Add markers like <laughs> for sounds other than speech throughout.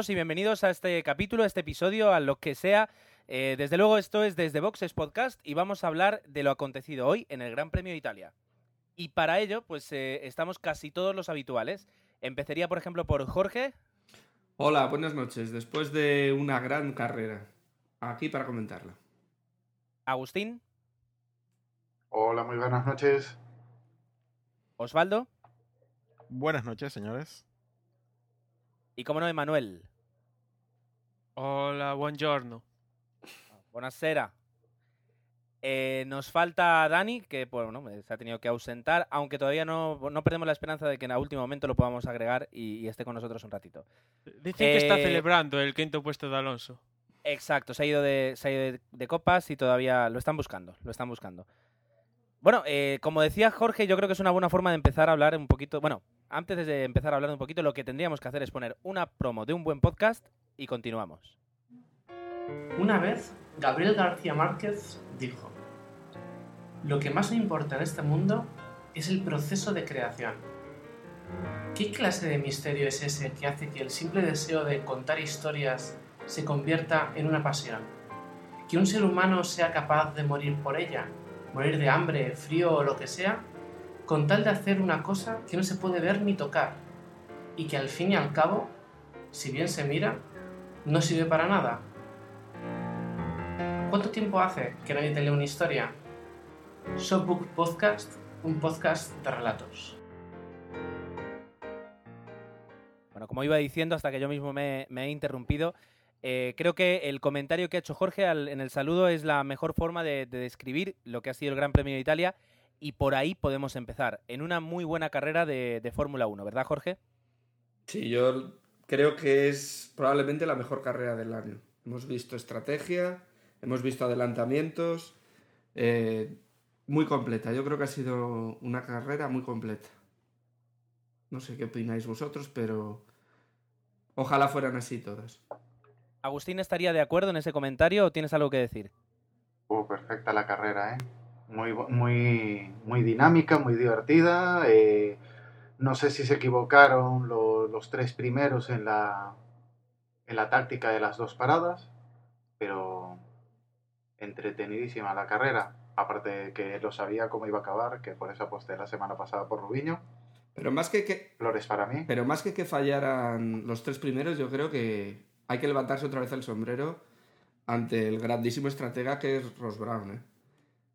todos y bienvenidos a este capítulo, a este episodio, a lo que sea. Eh, desde luego esto es desde Boxes Podcast y vamos a hablar de lo acontecido hoy en el Gran Premio de Italia. Y para ello, pues eh, estamos casi todos los habituales. Empezaría, por ejemplo, por Jorge. Hola, buenas noches. Después de una gran carrera, aquí para comentarla. Agustín. Hola, muy buenas noches. Osvaldo. Buenas noches, señores. Y como no, Emanuel. Hola, buongiorno. Buenasera. Eh, nos falta Dani, que bueno, se ha tenido que ausentar, aunque todavía no, no, perdemos la esperanza de que en el último momento lo podamos agregar y, y esté con nosotros un ratito. Dicen que está celebrando el quinto puesto de Alonso. Exacto, se ha ido de, se ha ido de, de copas y todavía lo están buscando, lo están buscando. Bueno, eh, como decía Jorge, yo creo que es una buena forma de empezar a hablar un poquito. Bueno, antes de empezar a hablar un poquito, lo que tendríamos que hacer es poner una promo de un buen podcast y continuamos. Una vez, Gabriel García Márquez dijo: Lo que más me importa en este mundo es el proceso de creación. ¿Qué clase de misterio es ese que hace que el simple deseo de contar historias se convierta en una pasión? Que un ser humano sea capaz de morir por ella morir de hambre, frío o lo que sea, con tal de hacer una cosa que no se puede ver ni tocar y que al fin y al cabo, si bien se mira, no sirve para nada. ¿Cuánto tiempo hace que nadie te lee una historia? Shopbook Podcast, un podcast de relatos. Bueno, como iba diciendo, hasta que yo mismo me, me he interrumpido, eh, creo que el comentario que ha hecho Jorge al, en el saludo es la mejor forma de, de, describir lo que ha sido el Gran Premio de Italia y por ahí podemos empezar, en una muy buena carrera de, de Fórmula 1, ¿verdad Jorge? Sí, yo creo que es probablemente la mejor carrera del año. Hemos visto estrategia, hemos visto adelantamientos, eh, muy completa. Yo creo que ha sido una carrera muy completa. No sé qué opináis vosotros, pero ojalá fueran así todas. ¿Agustín estaría de acuerdo en ese comentario o tienes algo que decir? Uh, perfecta la carrera, ¿eh? Muy, muy, muy dinámica, muy divertida. Eh, no sé si se equivocaron lo, los tres primeros en la, en la táctica de las dos paradas, pero entretenidísima la carrera. Aparte de que lo sabía cómo iba a acabar, que por eso aposté la semana pasada por Rubiño. Pero más que que... Flores para mí. Pero más que que fallaran los tres primeros, yo creo que hay que levantarse otra vez el sombrero ante el grandísimo estratega que es Ross Brown. ¿eh?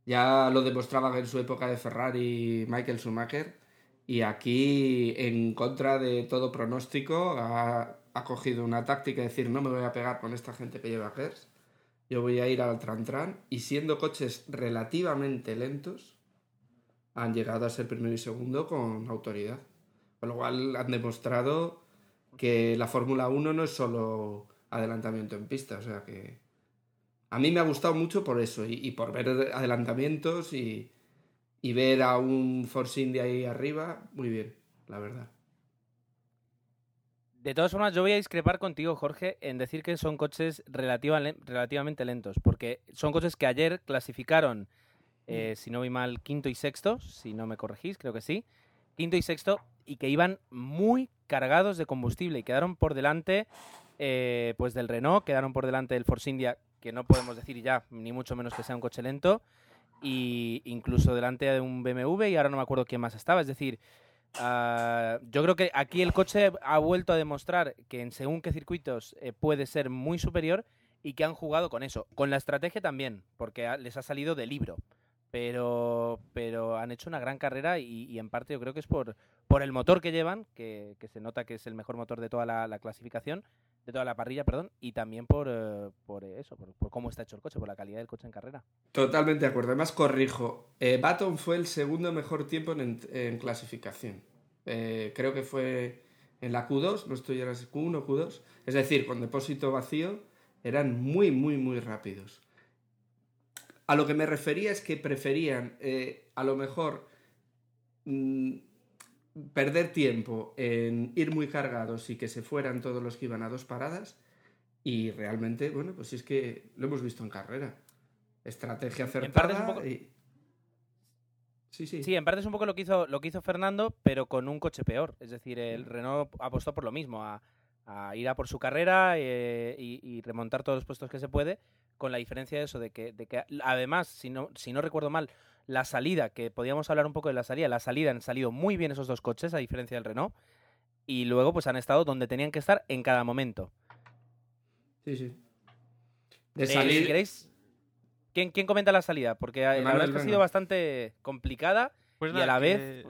Ya lo demostraba en su época de Ferrari Michael Schumacher y aquí, en contra de todo pronóstico, ha, ha cogido una táctica de decir no me voy a pegar con esta gente que lleva Gers, yo voy a ir al Tran Tran y siendo coches relativamente lentos, han llegado a ser primero y segundo con autoridad. Con lo cual han demostrado que la Fórmula 1 no es solo adelantamiento en pista, o sea que a mí me ha gustado mucho por eso y, y por ver adelantamientos y, y, ver a un Force India ahí arriba, muy bien, la verdad. De todas formas, yo voy a discrepar contigo, Jorge, en decir que son coches relativa, relativamente lentos, porque son coches que ayer clasificaron, eh, si no voy mal, quinto y sexto, si no me corregís, creo que sí, quinto y sexto, y que iban muy cargados de combustible y quedaron por delante eh, pues del Renault, quedaron por delante del Force India, que no podemos decir ya, ni mucho menos que sea un coche lento, y incluso delante de un BMW y ahora no me acuerdo quién más estaba. Es decir, uh, yo creo que aquí el coche ha vuelto a demostrar que en según qué circuitos eh, puede ser muy superior y que han jugado con eso. Con la estrategia también, porque ha, les ha salido de libro pero, pero han hecho una gran carrera y, en parte yo creo que es por, por el motor que llevan, que, se nota que es el mejor motor de toda la clasificación, de toda la parrilla, perdón, y también por, uh, por eso, por, cómo está hecho el coche, por la calidad del coche en carrera. Totalmente de acuerdo. Además, corrijo, eh, Baton fue el segundo mejor tiempo en, clasificación. Eh, creo que fue en la Q2, no estoy en la Q1 o Q2, es decir, con depósito vacío, eran muy, muy, muy rápidos. A lo que me refería es que preferían, eh, a lo mejor, mmm, perder tiempo en ir muy cargados y que se fueran todos los que iban a dos paradas. Y realmente, bueno, pues es que lo hemos visto en carrera. Estrategia acertada poco... y... Sí, sí. sí, en parte es un poco lo que hizo, lo que hizo Fernando, pero con un coche peor. Es decir, el Renault apostó por lo mismo, a, a ir a por su carrera eh, y, y remontar todos los puestos que se puede, con la diferencia de eso, de que, de que además, si no, si no recuerdo mal, la salida, que podíamos hablar un poco de la salida, la salida han salido muy bien esos dos coches, a diferencia del Renault, y luego pues han estado donde tenían que estar en cada momento. Sí, sí. De Eh, salir, si queréis, ¿quién, quién comenta la salida? Porque eh, la verdad es que ha sido bastante complicada Pues y a la vez...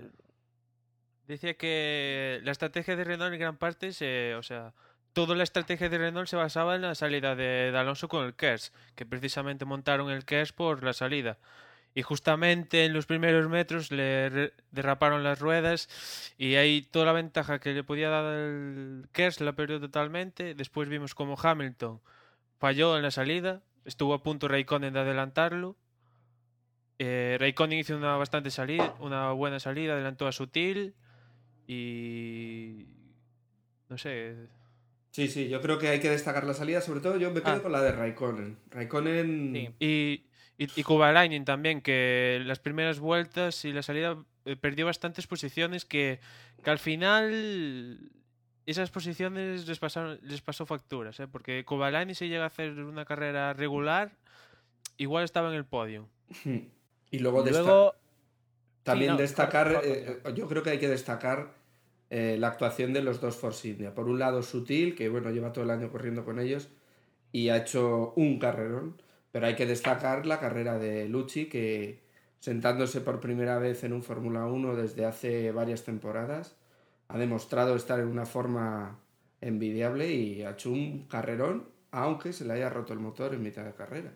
Decía que la estrategia de Renault en gran parte se. O sea, toda la estrategia de Renault se basaba en la salida de, de Alonso con el KERS, que precisamente montaron el KERS por la salida. Y justamente en los primeros metros le derraparon las ruedas y ahí toda la ventaja que le podía dar el KERS la perdió totalmente. Después vimos como Hamilton falló en la salida, estuvo a punto Raikkonen de adelantarlo. Eh, Raikkonen hizo una bastante salida, una buena salida, adelantó a Sutil y no sé, Sí, sí, yo creo que hay que destacar la salida, sobre todo yo me quedo Ah. con la de Raikkonen. Raikkonen... Sí. y y, y Kovalainen también que las primeras vueltas y la salida eh, perdió bastantes posiciones que, que al final esas posiciones les pasaron les pasó facturas, ¿eh? porque Kovalainen si llega a hacer una carrera regular igual estaba en el podio. Y luego, desta- Luego, también no, destacar, eh, yo creo que hay que destacar eh, la actuación de los dos Force India. Por un lado, Sutil, que bueno, lleva todo el año corriendo con ellos y ha hecho un carrerón. Pero hay que destacar la carrera de Lucci, que sentándose por primera vez en un Fórmula 1 desde hace varias temporadas, ha demostrado estar en una forma envidiable y ha hecho un carrerón, aunque se le haya roto el motor en mitad de carrera.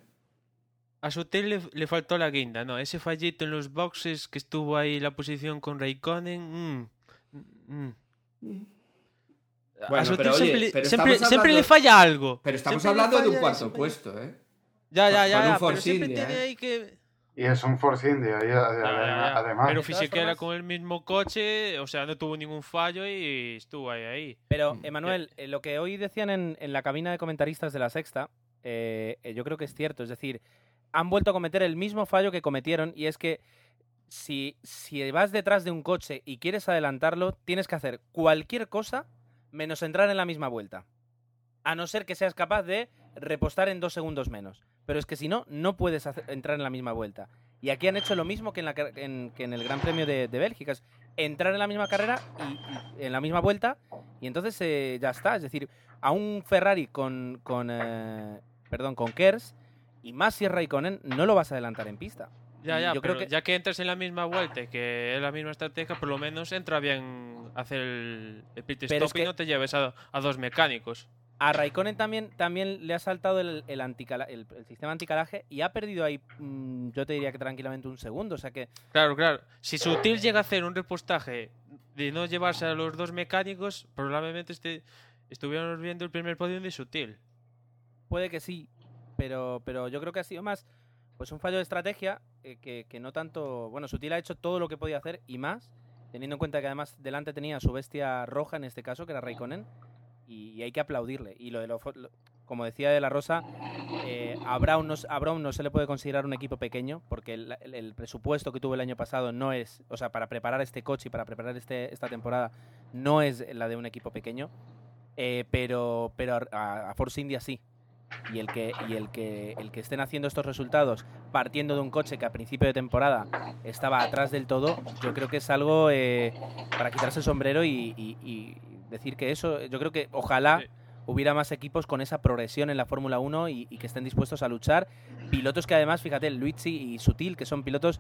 A Sutil le, le faltó la guinda, ¿no? Ese fallito en los boxes que estuvo ahí la posición con Raikkonen. mm, mm. Bueno, a Sutil pero siempre, le- pero siempre, estamos siempre le hablando- falla algo. Pero estamos hablando de un cuarto eso, puesto, ¿eh? Ya, ya, ya, pero siempre India, tiene ¿eh? ahí que... Y es un Force India, y- Ya, ya, ya. además. Pero formas- con el mismo coche, o sea, no tuvo ningún fallo y estuvo ahí, ahí. Pero, Mm. Emanuel, eh, lo que hoy decían en, en la cabina de comentaristas de la Sexta, eh, yo creo que es cierto. Es decir, han vuelto a cometer el mismo fallo que cometieron y es que si, si vas detrás de un coche y quieres adelantarlo, tienes que hacer cualquier cosa menos entrar en la misma vuelta. A no ser que seas capaz de repostar en dos segundos menos. Pero es que si no, no puedes hacer- entrar en la misma vuelta. Y aquí han hecho lo mismo que en, la en- que en el Gran Premio de, de Bélgica. Es entrar en la misma carrera y, y en la misma vuelta y entonces eh, ya está. Es decir, a un Ferrari con, con eh, perdón, con Kers y más si es Raikkonen, no lo vas a adelantar en pista. Ya, ya, yo pero creo que- ya que entras en la misma vuelta y que es la misma estrategia, por lo menos entra bien hacer el, el pit stop es que- y no te lleves a, a dos mecánicos. A Raikkonen también, también le ha saltado el, el, anticala- el- el sistema anticalaje y ha perdido ahí, mm, yo te diría que tranquilamente un segundo. O sea que Claro, claro. Si Sutil llega a hacer un repostaje de no llevarse a los dos mecánicos, probablemente este, estuviéramos viendo el primer podio de Sutil. puede que sí, pero, pero yo creo que ha sido más pues un fallo de estrategia eh, que, que no tanto. Bueno, Sutil ha hecho todo lo que podía hacer y más, teniendo en cuenta que además delante tenía a su bestia roja en este caso, que era Raikkonen, y, hay que aplaudirle. Y lo de lo, lo- como decía de la Rosa, eh, a, Brown no, a Brown no se le puede considerar un equipo pequeño, porque el, presupuesto que tuvo el año pasado no es, o sea, para preparar este coche y para preparar este, esta temporada, no es la de un equipo pequeño. Eh, pero pero a, Force India sí y el que y el que el que estén haciendo estos resultados partiendo de un coche que a principio de temporada estaba atrás del todo yo creo que es algo eh, para quitarse el sombrero y decir que eso yo creo que ojalá Sí. hubiera más equipos con esa progresión en la Fórmula 1 y, y que estén dispuestos a luchar pilotos que además fíjate Luigi y Sutil que son pilotos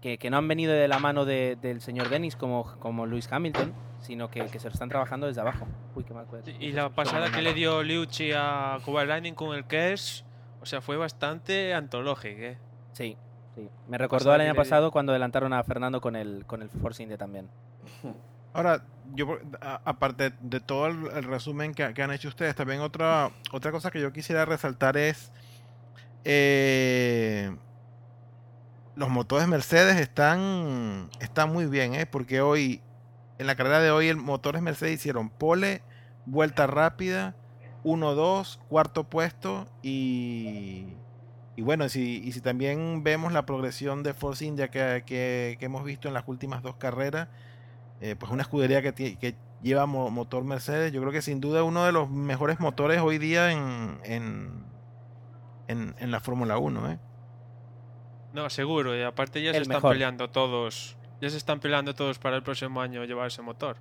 que, que no han venido de la mano de- del señor Dennis como, como Lewis Hamilton sino que, que se lo están trabajando desde abajo uy qué mal Sí, Y la pasada que le dio Liucci a Kovalainen con el Kers, o sea, fue bastante antológico, ¿eh? Sí, sí. Me recordó el año pasado cuando adelantaron a Fernando con el, con el Force India también. <laughs> Ahora, yo aparte de todo el, resumen que, han hecho ustedes, también otra, otra cosa que yo quisiera resaltar es eh, los motores Mercedes están, están muy bien, ¿eh? porque hoy, en la carrera de hoy, el motores Mercedes hicieron pole, vuelta rápida, 1-2, cuarto puesto y, y bueno, si, y si también vemos la progresión de Force India que- que hemos visto en las últimas dos carreras, eh, pues una escudería que, que lleva mo- motor Mercedes. Yo creo que sin duda uno de los mejores motores hoy día en, en, en, en la Fórmula 1. ¿eh? No, seguro. Y aparte ya se están peleando todos. Ya se están peleando todos para el próximo año llevar ese motor.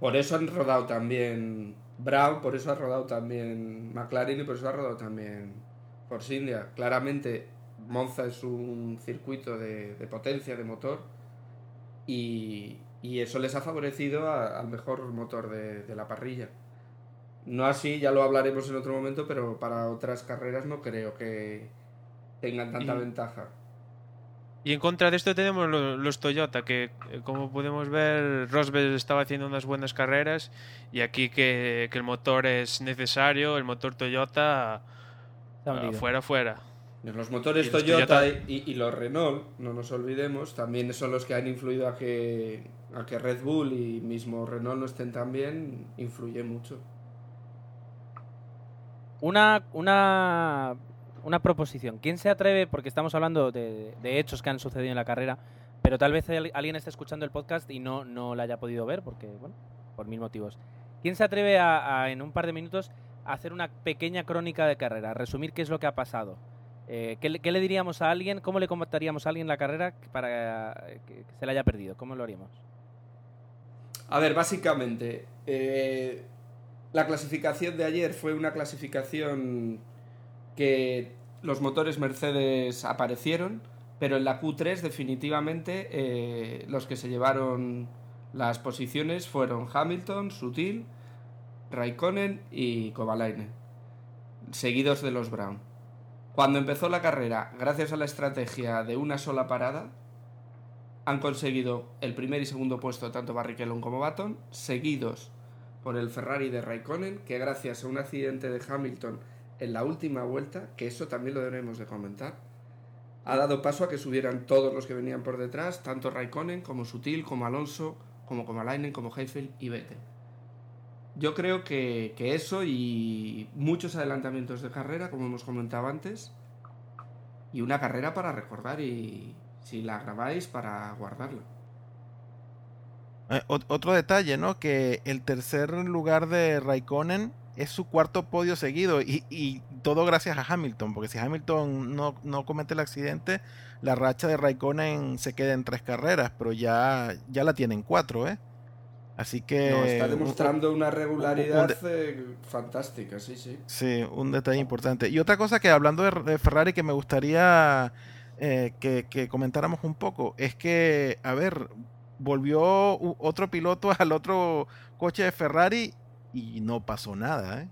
Por eso han rodado también Brown, por eso ha rodado también McLaren y por eso ha rodado también Force India. Claramente Monza es un circuito de, de potencia, de motor, y, y eso les ha favorecido a- al mejor motor de, de la parrilla. No así, ya lo hablaremos en otro momento, pero para otras carreras no creo que tengan tanta Y- ventaja. Y en contra de esto tenemos lo- los Toyota, que eh, como podemos ver, Rosberg estaba haciendo unas buenas carreras y aquí que, que el motor es necesario, el motor Toyota fuera, fuera. Los motores Y los Toyota Toyota- y, y los Renault, no nos olvidemos, también son los que han influido a que, a que Red Bull y mismo Renault no estén tan bien, influye mucho. Una, una, una proposición. ¿Quién se atreve, porque estamos hablando de, de hechos que han sucedido en la carrera, pero tal vez al- alguien esté escuchando el podcast y no, no la haya podido ver, porque, bueno, por mil motivos. ¿Quién se atreve a, a, en un par de minutos a hacer una pequeña crónica de carrera, a resumir qué es lo que ha pasado? Eh, ¿qué, le- diríamos a alguien? ¿Cómo le comentaríamos a alguien la carrera para que, que se la haya perdido? ¿Cómo lo haríamos? A ver, básicamente, eh, la clasificación de ayer fue una clasificación que los motores Mercedes aparecieron, pero en la Q3 definitivamente eh, los que se llevaron las posiciones fueron Hamilton, Sutil, Raikkonen y Kovalainen, seguidos de los Brown. Cuando empezó la carrera, gracias a la estrategia de una sola parada, han conseguido el primer y segundo puesto tanto Barrichello como Baton, seguidos por el Ferrari de Raikkonen, que gracias a un accidente de Hamilton en la última vuelta, que eso también lo debemos de comentar, ha dado paso a que subieran todos los que venían por detrás, tanto Raikkonen como Sutil, como Alonso, como Kovalainen, como Heifel y Vettel. Yo creo que, que eso y muchos adelantamientos de carrera, como hemos comentado antes, y una carrera para recordar y si la grabáis para guardarla. Eh, ot- otro detalle, ¿no? Que el tercer lugar de Raikkonen es su cuarto podio seguido y, y todo gracias a Hamilton, porque si Hamilton no, no comete el accidente, la racha de Raikkonen se queda en tres carreras, pero ya, ya la tiene en cuatro, ¿eh? Así que... No, está un- demostrando una regularidad un eh, fantástica, sí, sí. Sí, un detalle importante. Y otra cosa que hablando de, de Ferrari que me gustaría eh, que, que comentáramos un poco es que, a ver, volvió otro piloto <laughs> al otro coche de Ferrari y no pasó nada, ¿eh?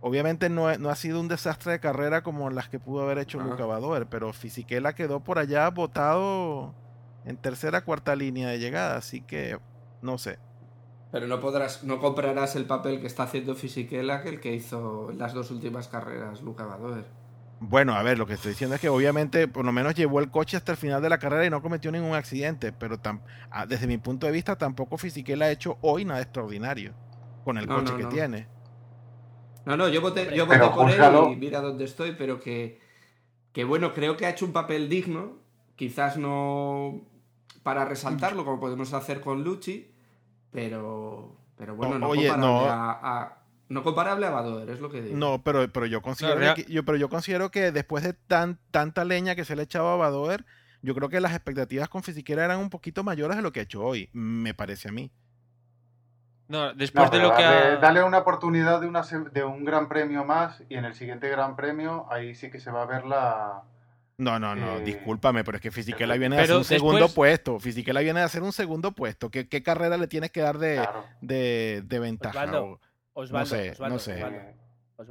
Obviamente no, no ha sido un desastre de carrera como las que pudo haber hecho. Luca Badoer, pero Fisichella quedó por allá botado en tercera cuarta línea de llegada, así que no sé. Pero no podrás, no comprarás el papel que está haciendo Fisichella que el que hizo en las dos últimas carreras Luca Badoer. Bueno, a ver, lo que estoy diciendo es que obviamente por lo menos llevó el coche hasta el final de la carrera y no cometió ningún accidente, pero tam- desde mi punto de vista tampoco Fisichella ha hecho hoy nada extraordinario con el No, coche no, que no. tiene. No, no, yo voté, yo voté por él y mira dónde estoy, pero que, que bueno, creo que ha hecho un papel digno, quizás no para resaltarlo como podemos hacer con Lucci, pero, pero bueno, no, oye, comparable no. A, a- no comparable a Badoer, es lo que digo. No, pero, pero yo considero que, yo, pero yo considero que después de tan, tanta leña que se le echaba a Badoer, yo creo que las expectativas con Fisichella eran un poquito mayores de lo que ha hecho hoy, me parece a mí. No, No, después de lo que dale, ha... dale una oportunidad de, una, de un gran premio más y en el siguiente gran premio ahí sí que se va a ver la... No, no, no, Eh, discúlpame, pero es que Fisichella viene de pero hacer un segundo después- puesto. Fisichella viene de hacer un segundo puesto. ¿Qué, qué carrera le tienes que dar de, Claro. de, de ventaja? Osvaldo, Osvaldo, sé, Osvaldo, no sé. Osvaldo,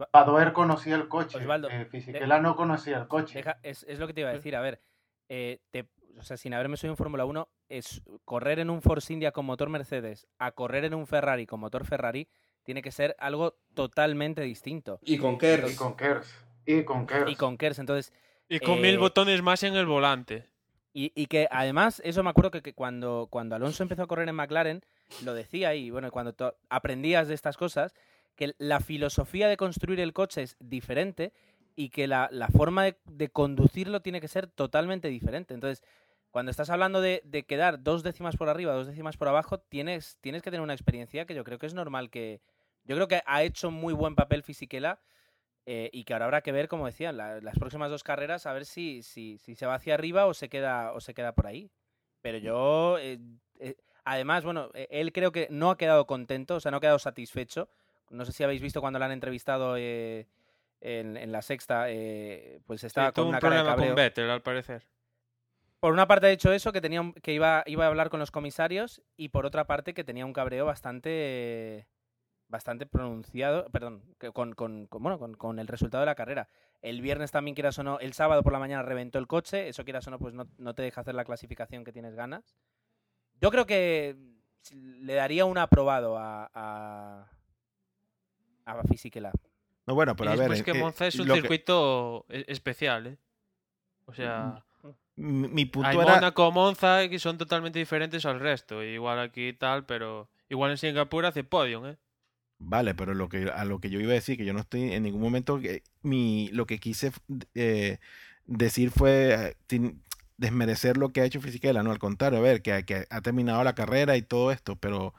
Eh, Badoer conocía el coche, Osvaldo, eh, Fisichella no conocía el coche. Deja- es, es lo que te iba a decir. A ver, eh, te- o sea, sin haberme subido en Fórmula 1, es correr en un Force India con motor Mercedes a correr en un Ferrari con motor Ferrari tiene que ser algo totalmente distinto. Y con Kers. Y con Kers. Y con Kers. Y con Kers, entonces, Y con mil eh, botones más en el volante. y, y que además, eso me acuerdo que, que cuando, cuando Alonso empezó a correr en McLaren, lo decía y bueno, cuando aprendías de estas cosas, que la filosofía de construir el coche es diferente y que la, la forma de, de conducirlo tiene que ser totalmente diferente. Entonces, cuando estás hablando de, de quedar dos décimas por arriba, dos décimas por abajo, tienes, tienes que tener una experiencia que yo creo que es normal que... Yo creo que ha hecho muy buen papel Fisichella eh, y que ahora habrá que ver, como decían, la- las próximas dos carreras, a ver si, si, si se va hacia arriba o se queda, o se queda por ahí. Pero yo, eh, eh, además, bueno, él creo que no ha quedado contento, o sea, no ha quedado satisfecho. No sé si habéis visto cuando lo han entrevistado en, en la sexta, pues Sí, estaba tuvo con un una de problema con. Vettel, al parecer. Por una parte ha dicho eso, que tenía un- que iba, iba a hablar con los comisarios, y por otra parte que tenía un cabreo bastante bastante pronunciado, perdón, que con, con- con- bueno, con, con el resultado de la carrera. El viernes también, quieras o no, el sábado por la mañana reventó el coche, eso quieras o no, pues no, no te deja hacer la clasificación que tienes ganas. Yo creo que le daría un aprobado a, a, a Fisichella. No, bueno, pero y a ver. después que eh, Monza es un que- circuito e- especial, ¿eh? O sea, mi, mi punto hay era. Mónaco, Monza que son totalmente diferentes al resto. Igual aquí y tal, pero igual en Singapur hace podium, ¿eh? Vale, pero lo que, a lo que yo iba a decir, que yo no estoy en ningún momento, que mi, lo que quise eh, decir fue eh, desmerecer lo que ha hecho Fisichella, no, al contrario, a ver, que, que ha terminado la carrera y todo esto, pero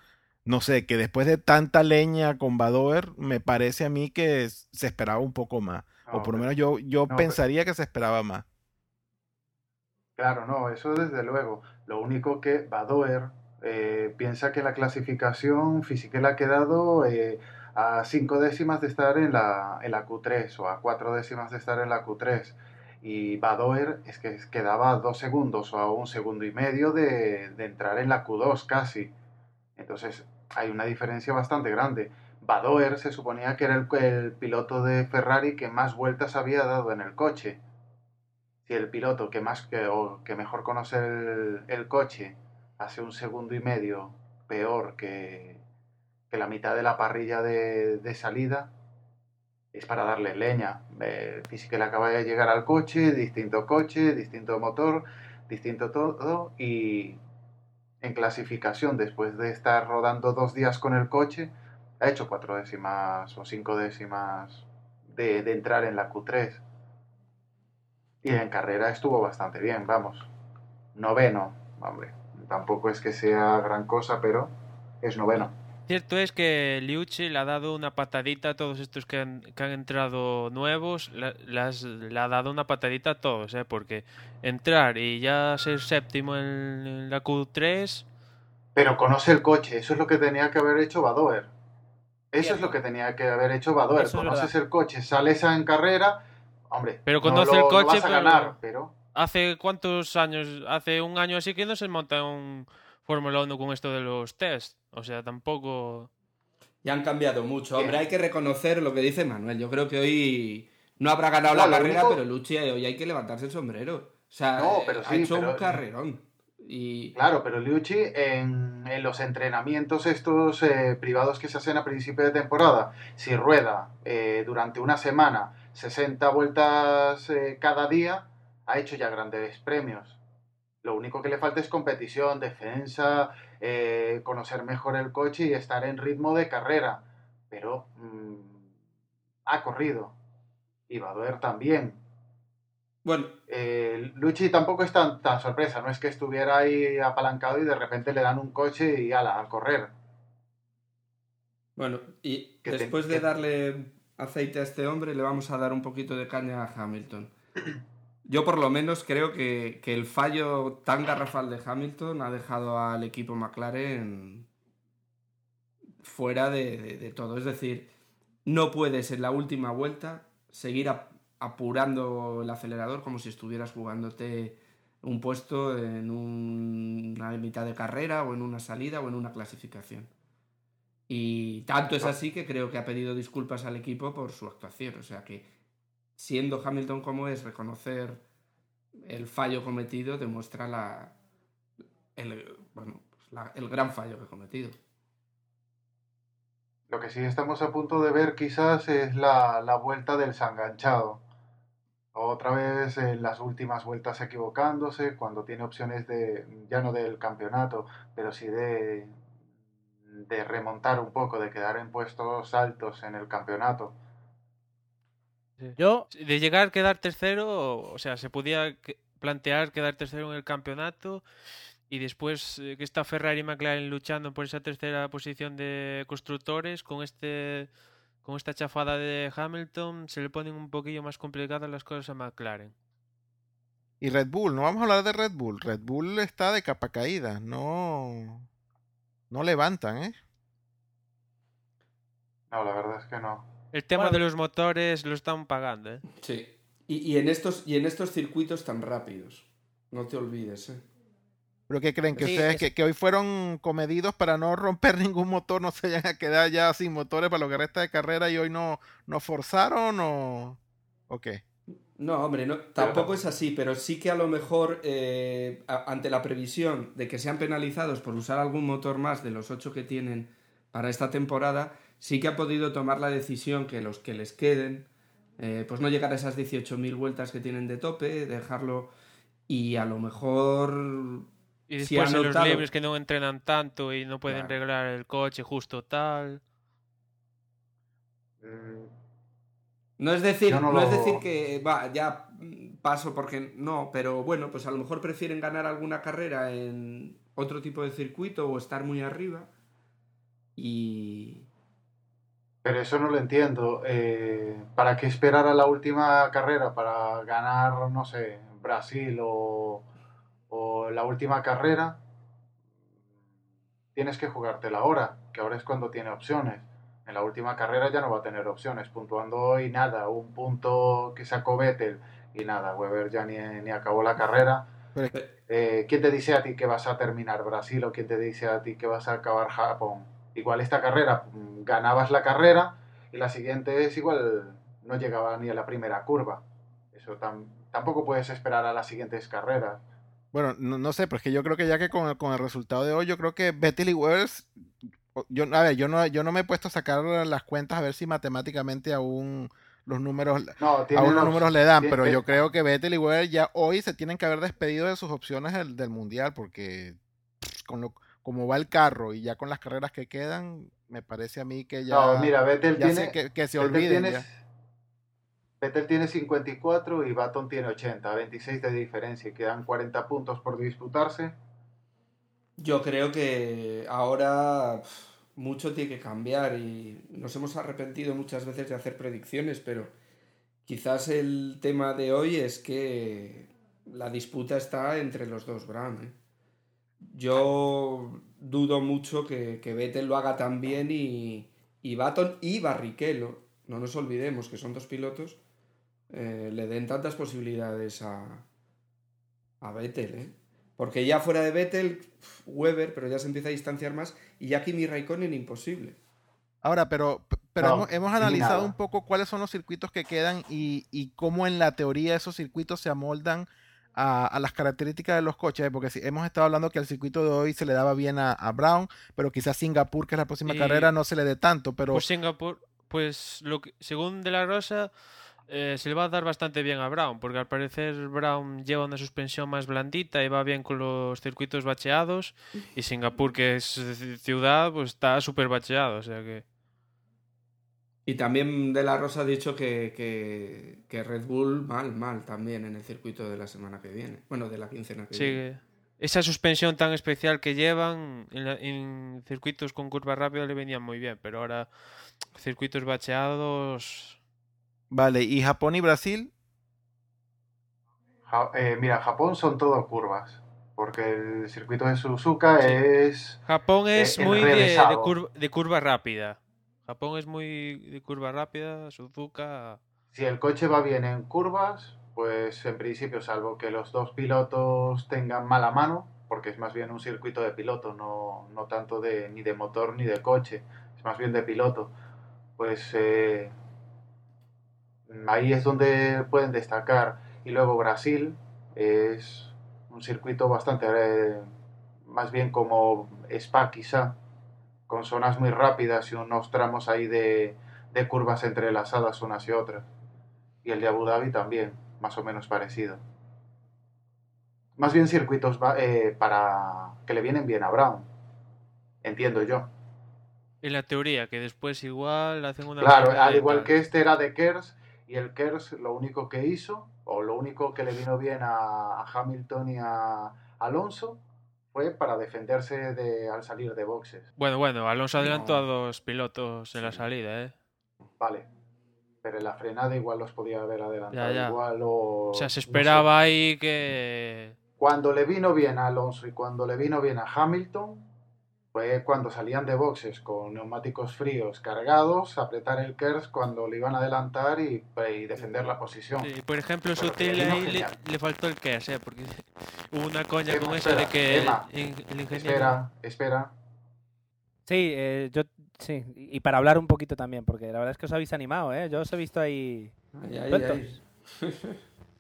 no sé, que después de tanta leña con Badoer, me parece a mí que se esperaba un poco más, o No, por lo menos yo, yo no, pero- pensaría que se esperaba más. Claro, no, eso desde luego. Lo único que Badoer eh, piensa que la clasificación Fisichella ha quedado eh, a cinco décimas de estar en la, en la Q3 o a cuatro décimas de estar en la Q3. Y Badoer es que quedaba a dos segundos o a un segundo y medio de, entrar en la Q2 casi. Entonces hay una diferencia bastante grande. Badoer se suponía que era el, piloto de Ferrari que más vueltas había dado en el coche si el piloto que más que, o que mejor conoce el coche hace un segundo y medio peor que, que la mitad de la parrilla de, de salida, es para darle leña. Eh, que le acaba de llegar al coche, distinto coche, distinto motor, distinto todo, y en clasificación, después de estar rodando dos días con el coche, ha hecho cuatro décimas o cinco décimas de, de entrar en la Q3. Y en carrera estuvo bastante bien, vamos. Noveno, hombre. Tampoco es que sea gran cosa, pero es noveno. Cierto es que Liucci le ha dado una patadita a todos estos que han, que han entrado nuevos, las- le ha dado una patadita a todos, ¿eh? porque entrar y ya ser séptimo en, en la Q3, Pero conoce el coche, eso es lo que tenía que haber hecho Badoer. Eso es lo que tenía que haber hecho Badoer. Eso Conoces el coche, sales en carrera, hombre, Pero no conoce lo- el no coche, vas a pero- ganar, pero hace cuántos años, hace un año así que no se monta un Fórmula 1 con esto de los test, o sea, tampoco... Ya han cambiado mucho. Hombre, hay que reconocer lo que dice Manuel. Yo creo que hoy no habrá ganado No, la carrera, único- pero Lucci hoy hay que levantarse el sombrero. O sea, No, eh, pero ha sí, hecho pero- un carrerón. Y Claro, pero Liucci en, en los entrenamientos estos eh, privados que se hacen a principio de temporada, si rueda eh, durante una semana 60 vueltas eh, cada día, ha hecho ya grandes premios. Lo único que le falta es competición, defensa, eh, conocer mejor el coche y estar en ritmo de carrera. Pero mm, ha corrido. Y Badoer también. bueno, Eh, Lucci tampoco es tan, sorpresa, no es que estuviera ahí apalancado y de repente le dan un coche y ala, a correr. bueno, y Que te- después de darle aceite a este hombre, le vamos a dar un poquito de caña a Hamilton. <clears throat> Yo por lo menos creo que, que el fallo tan garrafal de Hamilton ha dejado al equipo McLaren fuera de, de- de todo. Es decir, no puedes en la última vuelta seguir ap- apurando el acelerador como si estuvieras jugándote un puesto en un- una mitad de carrera o en una salida o en una clasificación. Y tanto es así que creo que ha pedido disculpas al equipo por su actuación. O sea que, siendo Hamilton como es, reconocer el fallo cometido demuestra la, el, bueno, pues el gran fallo que ha cometido. Lo que sí estamos a punto de ver quizás es la, la vuelta del sanganchado. Otra vez en las últimas vueltas equivocándose, cuando tiene opciones de, ya no del campeonato, pero sí de, de remontar un poco, de quedar en puestos altos en el campeonato. Yo, De llegar a quedar tercero, o sea, se podía plantear quedar tercero en el campeonato y después eh, que está Ferrari y McLaren luchando por esa tercera posición de constructores con este con esta chafada de Hamilton se le ponen un poquillo más complicadas las cosas a McLaren. Y Red Bull, no vamos a hablar de Red Bull. Red Bull está de capa caída, no no levantan, ¿eh? No, la verdad es que no. El tema Bueno. de los motores lo están pagando, ¿eh? Sí. Y, y en estos, y en estos circuitos tan rápidos. No te olvides, ¿eh? ¿Pero qué creen? ¿Que Sí, ustedes es- que, que hoy fueron comedidos para no romper <laughs> ningún motor, no se vayan a quedar ya sin motores para lo que resta de carrera y hoy no, no forzaron o, o qué? No, hombre, no, tampoco es así, pero sí que a lo mejor eh, a- ante la previsión de que sean penalizados por usar algún motor más de los ocho que tienen para esta temporada, sí que ha podido tomar la decisión que los que les queden, eh, pues no llegar a esas 18.000 vueltas que tienen de tope, dejarlo y a lo mejor Y después en los libres que no entrenan tanto y no pueden Claro. arreglar el coche justo tal. No es decir, Yo no, no es decir que va, ya paso porque no, pero bueno, pues a lo mejor prefieren ganar alguna carrera en otro tipo de circuito o estar muy arriba. Y Pero eso no lo entiendo. Eh, ¿Para qué esperar a la última carrera para ganar, no sé, Brasil o, o la última carrera? Tienes que jugártela ahora, que ahora es cuando tiene opciones. En la última carrera ya no va a tener opciones, puntuando hoy nada, un punto que sacó Vettel y nada, Weber ya ni, ni acabó la carrera. Eh, ¿Quién te dice a ti que vas a terminar Brasil o quién te dice a ti que vas a acabar Japón? Igual esta carrera, ganabas la carrera y la siguiente es igual, no llegaba ni a la primera curva. Eso tam- tampoco puedes esperar a las siguientes carreras. Bueno, no, no sé, pero es que yo creo que ya que con el, con el resultado de hoy, yo creo que Vettel y Weber, o- yo, a ver, yo no, yo no me he puesto a sacar las cuentas a ver si matemáticamente aún los números, No, aún los números le dan, pero yo creo que Vettel y Weber ya hoy se tienen que haber despedido de sus opciones del, del mundial, porque con lo, como va el carro y ya con las carreras que quedan, me parece a mí que ya, No, mira, Vettel ya tiene, que, que se Vettel olviden tiene- ya. Vettel tiene 54 y Baton tiene 80, 26 de diferencia y quedan 40 puntos por disputarse. yo creo que ahora mucho tiene que cambiar y nos hemos arrepentido muchas veces de hacer predicciones, pero quizás el tema de hoy es que la disputa está entre los dos Brown. ¿eh? Yo dudo mucho que, que Vettel lo haga tan bien y, y Baton y Barrichello, no nos olvidemos que son dos pilotos, eh, le den tantas posibilidades a, a Vettel. ¿eh? Porque ya fuera de Vettel, Weber, pero ya se empieza a distanciar más y ya Kimi Raikkonen imposible. Ahora, pero, pero No, hemos, hemos analizado nada. un poco cuáles son los circuitos que quedan y, y cómo en la teoría esos circuitos se amoldan a, a las características de los coches, porque si, hemos estado hablando que el circuito de hoy se le daba bien a, a Brown, pero quizás Singapur, que es la próxima Y- carrera, no se le dé tanto, pero Pues Singapur, pues lo que, según De La Rosa, eh, se le va a dar bastante bien a Brown, porque al parecer Brown lleva una suspensión más blandita y va bien con los circuitos bacheados, y Singapur, que es ci- ciudad, pues está súper bacheado, o sea que... Y también De La Rosa ha dicho que, que, que Red Bull mal, mal también en el circuito de la semana que viene. Bueno, de la quincena que Sí, viene. esa suspensión tan especial que llevan en, la- en circuitos con curva rápida le venían muy bien, pero ahora circuitos bacheados... vale, y Japón y Brasil, Ja- eh, mira, Japón son todo curvas, porque el circuito de Suzuka es... Japón es Eh, muy de, de, enrevesado. curva, de curva rápida. Japón es muy de curva rápida, Suzuka... Si el coche va bien en curvas, pues en principio, salvo que los dos pilotos tengan mala mano, porque es más bien un circuito de piloto, no, no tanto de, ni de motor ni de coche, es más bien de piloto, pues eh, ahí es donde pueden destacar. Y luego Brasil es un circuito bastante, eh, más bien como Spa quizá, con zonas muy rápidas y unos tramos ahí de, de curvas entrelazadas unas y otras. Y el de Abu Dhabi también, más o menos parecido. Más bien circuitos eh, para que le vienen bien a Brown, entiendo yo. En la teoría, que después igual hacen una... Claro, al igual tal. que este era de Kers, y el Kers lo único que hizo o lo único que le vino bien a, a Hamilton y a Alonso fue para defenderse de, al salir de boxes. Bueno, bueno, Alonso adelantó No. a dos pilotos en la salida, ¿eh? Vale. Pero en la frenada igual los podía haber adelantado. Ya, ya. Igual o, O sea, se no sé. esperaba ahí que... Cuando le vino bien a Alonso y cuando le vino bien a Hamilton, fue cuando salían de boxes con neumáticos fríos cargados, apretar el KERS cuando le iban a adelantar y, y defender la posición. Sí, por ejemplo, Pero Sutil ahí le, faltó el KERS, ¿eh? Porque <laughs> hubo una coña Emma, con eso de espera, que el, Emma, el ingeniero... Espera, espera. Sí, eh, yo sí, y para hablar un poquito también, porque la verdad es que os habéis animado, ¿eh? Yo os he visto ahí.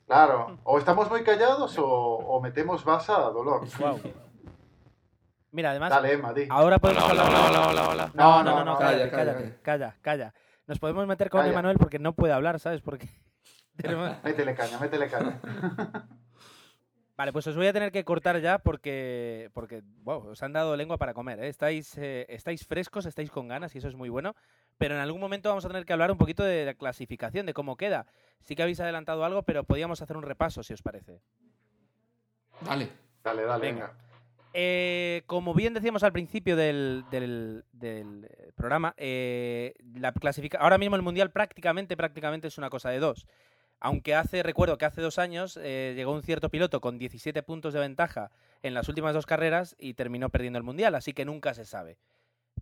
Claro, o estamos muy callados o, o metemos basa a dolor. <laughs> Mira, además, Dale, Emma, di. ahora podemos Hola, hola, hablar- hola, hola, hola, hola. No, No, no, no, no, no, no, cállate, calla, cállate, calla, calla, calla. Nos podemos meter con. Emanuel porque no puede hablar, ¿sabes? Porque <laughs> tenemos- Métele caña, métele caña. <laughs> Vale, pues os voy a tener que cortar ya porque, porque wow, os han dado lengua para comer. ¿eh? Estáis, eh, estáis frescos, estáis con ganas y eso es muy bueno. Pero en algún momento vamos a tener que hablar un poquito de la clasificación, de cómo queda. Sí que habéis adelantado algo, pero podíamos hacer un repaso, si os parece. Dale. Dale, dale, Venga. venga. Eh, como bien decíamos al principio del, programa, eh, la clasifica ahora mismo el mundial prácticamente, prácticamente es una cosa de dos. Aunque hace, recuerdo que hace dos años eh, llegó un cierto piloto con 17 puntos de ventaja en las últimas dos carreras y terminó perdiendo el mundial, así que nunca se sabe.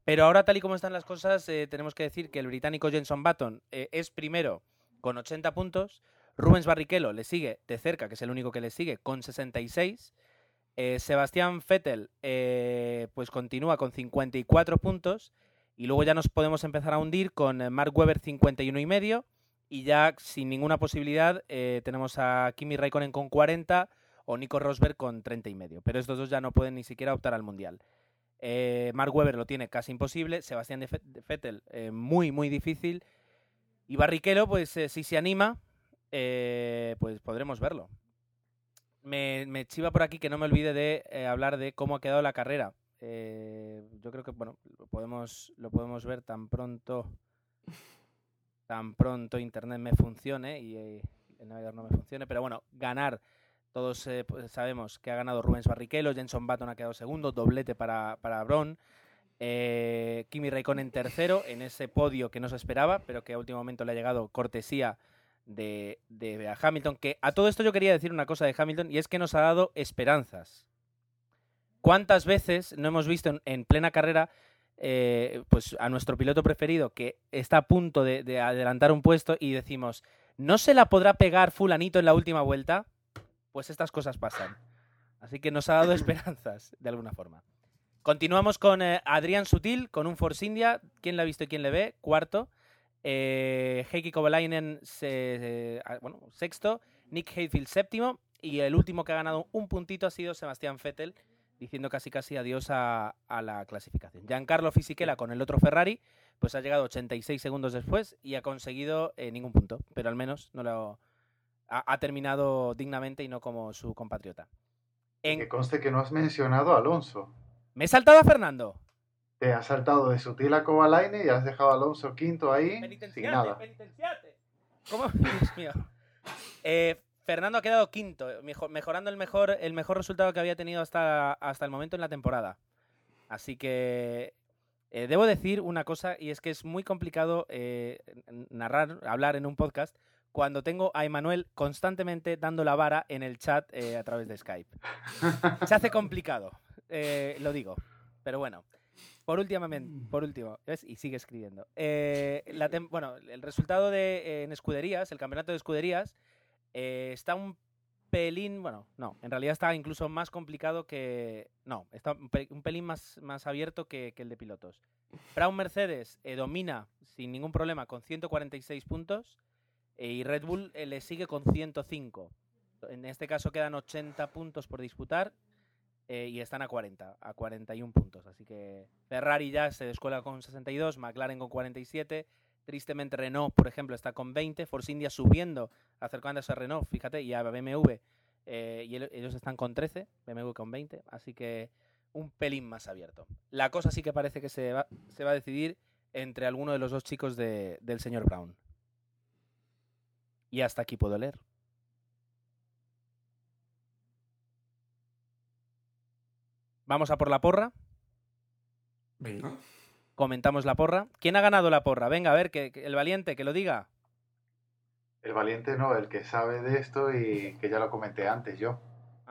Pero ahora, tal y como están las cosas, tenemos que decir que el británico Jenson Button es primero con 80 puntos, Rubens Barrichello le sigue de cerca, que es el único que le sigue, con 66. Eh, Sebastián Vettel eh, pues continúa con 54 puntos y luego ya nos podemos empezar a hundir con eh, Mark Webber 51 y medio y ya sin ninguna posibilidad eh, tenemos a Kimi Raikkonen con 40 o Nico Rosberg con 30 y medio. Pero estos dos ya no pueden ni siquiera optar al mundial. Eh, Mark Webber lo tiene casi imposible, Sebastián Vettel muy muy difícil y Barrichello pues si se anima pues podremos verlo me, me chiva por aquí que no me olvide de eh, hablar de cómo ha quedado la carrera. Eh, yo creo que bueno, lo podemos, lo podemos ver tan pronto, tan pronto internet me funcione y eh, el navegador no me funcione. Pero bueno, ganar. Todos eh, pues, sabemos que ha ganado Rubens Barrichello, Jenson Button ha quedado segundo, doblete para, para Brown. Eh, Kimi Raikkonen tercero en ese podio que no se esperaba, pero que a último momento le ha llegado cortesía de, de a Hamilton. Que a todo esto yo quería decir una cosa de Hamilton y es que nos ha dado esperanzas. ¿Cuántas veces no hemos visto en, en plena carrera eh, pues a nuestro piloto preferido que está a punto de, de adelantar un puesto y decimos, ¿no se la podrá pegar fulanito en la última vuelta? Pues estas cosas pasan. Así que nos ha dado <clears throat> esperanzas, de alguna forma. Continuamos con eh, Adrián Sutil, con un Force India. ¿Quién la ha visto y quién le ve? Cuarto. Eh, Heikki Kovalainen, se- ah, bueno, sexto. Nick Hayfield, séptimo. Y el último que ha ganado un puntito ha sido Sebastián Vettel, diciendo casi casi adiós a, a la clasificación. Giancarlo Fisichella con el otro Ferrari, pues ha llegado 86 segundos después y ha conseguido eh, ningún punto, pero al menos no lo ha, ha terminado dignamente y no como su compatriota. En- Que conste que no has mencionado a Alonso. Me he saltado a Fernando. Te has saltado de sutil a Kovalainen y has dejado a Alonso quinto ahí sin Penitenciate, nada. penitenciate. ¿Cómo? <laughs> Dios mío. Eh, Fernando ha quedado quinto, mejo- mejorando el mejor, el mejor resultado que había tenido hasta, hasta el momento en la temporada. Así que eh, debo decir una cosa, y es que es muy complicado eh, narrar, hablar en un podcast cuando tengo a Emanuel constantemente dando la vara en el chat eh, a través de Skype. Se hace complicado, lo digo. Pero bueno, por últimamente, por último, ¿ves? y sigue escribiendo. Eh, la bueno, el resultado de eh, en escuderías, el campeonato de escuderías, eh, está un pelín, bueno, no, en realidad está incluso más complicado que, no, está un, pe- un pelín más, más abierto que, que el de pilotos. Brown Mercedes domina sin ningún problema con 146 puntos y Red Bull le sigue con 105. En este caso quedan 80 puntos por disputar eh, y están a 40, a 41 puntos. Así que Ferrari ya se descuela con 62, McLaren con 47. Tristemente Renault, por ejemplo, está con 20. Force India subiendo, acercándose a Renault, fíjate, y a BMW. eh, y el- ellos están con 13, BMW con 20. Así que un pelín más abierto. La cosa sí que parece que se va, se va a decidir entre alguno de los dos chicos de- del señor Brown. Y hasta aquí puedo leer. Vamos a por la porra. Venga. Comentamos la porra. ¿Quién ha ganado la porra? Venga, a ver, que, que el valiente, que lo diga. El valiente no, el que sabe de esto y que ya lo comenté antes yo.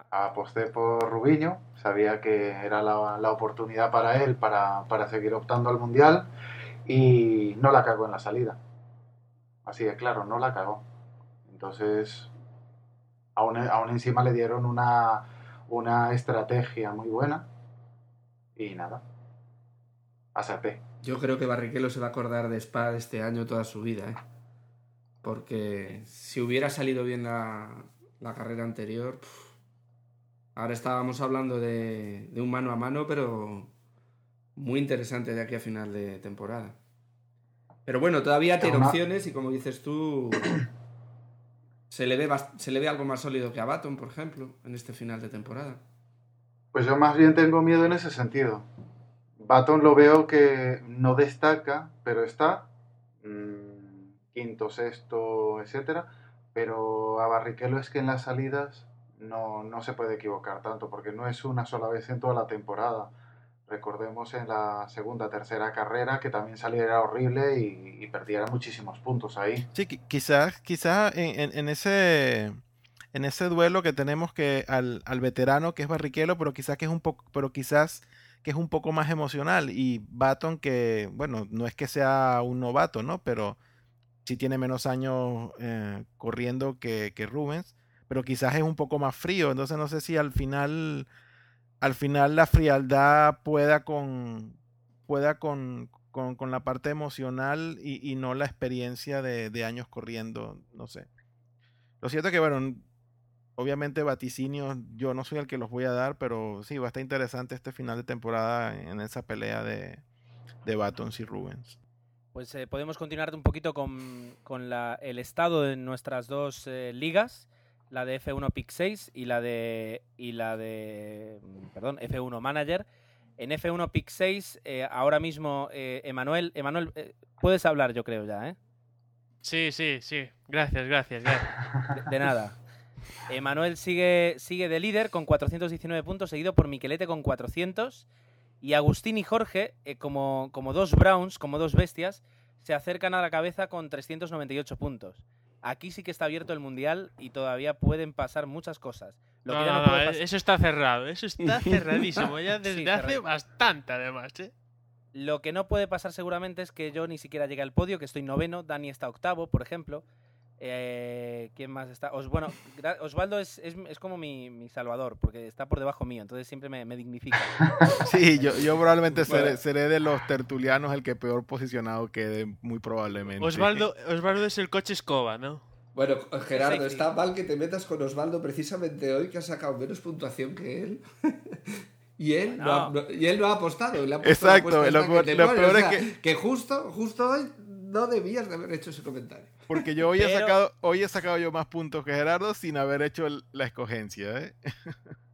Aposté por Rubiño, sabía que era la, la oportunidad para él para, para seguir optando al Mundial y no la cagó en la salida. Así de claro, no la cagó. Entonces, aún, aún encima le dieron una, una estrategia muy buena y nada, acerté. Yo creo que Barrichello se va a acordar de Spa de este año toda su vida, ¿eh? Porque si hubiera salido bien la, la carrera anterior, ahora estábamos hablando de, de un mano a mano, pero muy interesante de aquí a final de temporada. Pero bueno, todavía tiene opciones y como dices tú, se le, ve se le ve algo más sólido que a Baton, por ejemplo, en este final de temporada. Pues yo más bien tengo miedo en ese sentido. Baton lo veo que no destaca, pero está mm, quinto, sexto, etcétera. Pero a Barrichello es que en las salidas no, no se puede equivocar tanto, porque no es una sola vez en toda la temporada. Recordemos en la segunda, tercera carrera que también saliera horrible y, perdiera muchísimos puntos ahí. Sí, qui- quizás, quizás en ese en ese duelo que tenemos que al, al veterano que es Barrichello, pero quizás que es un poco, pero quizás que es un poco más emocional. Y Baton que, bueno, no es que sea un novato, ¿no? Pero sí tiene menos años eh, corriendo que, que Rubens, pero quizás es un poco más frío. Entonces no sé si al final, al final la frialdad pueda con, pueda con, con, con la parte emocional y, y no la experiencia de, de años corriendo, no sé. Lo cierto es que, bueno, obviamente vaticinios yo no soy el que los voy a dar, pero sí, va a estar interesante este final de temporada en esa pelea de, de Batons y Rubens. Pues eh, podemos continuar un poquito con, con la- el estado de nuestras dos eh, ligas, la de F1 Pick 6 y la de y la de mm, perdón, F1 Manager. En F1 Pick 6 eh, ahora mismo eh, Emanuel, Emanuel eh, puedes hablar yo creo ya, ¿eh? Sí, sí, sí. Gracias, gracias, gracias. De, de nada. Emanuel sigue, sigue de líder con 419 puntos, seguido por Miquelete con 400. Y Agustín y Jorge, eh, como, como dos Browns, como dos bestias, se acercan a la cabeza con 398 puntos. Aquí sí que está abierto el Mundial y todavía pueden pasar muchas cosas. Lo No, que ya no, no no, puede eh, pas- eso está cerrado. Eso está <laughs> cerradísimo ya Sí, desde hace bastante, además, ¿eh? Lo que no puede pasar seguramente es que yo ni siquiera llegue al podio, que estoy noveno, Dani está octavo, por ejemplo. Eh, ¿Quién más está? Os- bueno, Osvaldo es, es- es como mi, mi salvador, porque está por debajo mío, entonces siempre me, me dignifica. <laughs> Sí, yo, yo probablemente seré, Bueno. seré de los tertulianos el que peor posicionado quede, muy probablemente. Osvaldo, <laughs> Osvaldo es el coche escoba, ¿no? Bueno, Gerardo, está mal que te metas con Osvaldo precisamente hoy, que ha sacado menos puntuación que él. <laughs> y, él no. ha, No. y él no ha apostado. le ha Exacto, lo lo peor o es que- que justo, justo hoy no debías de haber hecho ese comentario. Porque yo hoy he sacado, hoy he sacado yo más puntos que Gerardo sin haber hecho el- la escogencia, ¿eh? <laughs>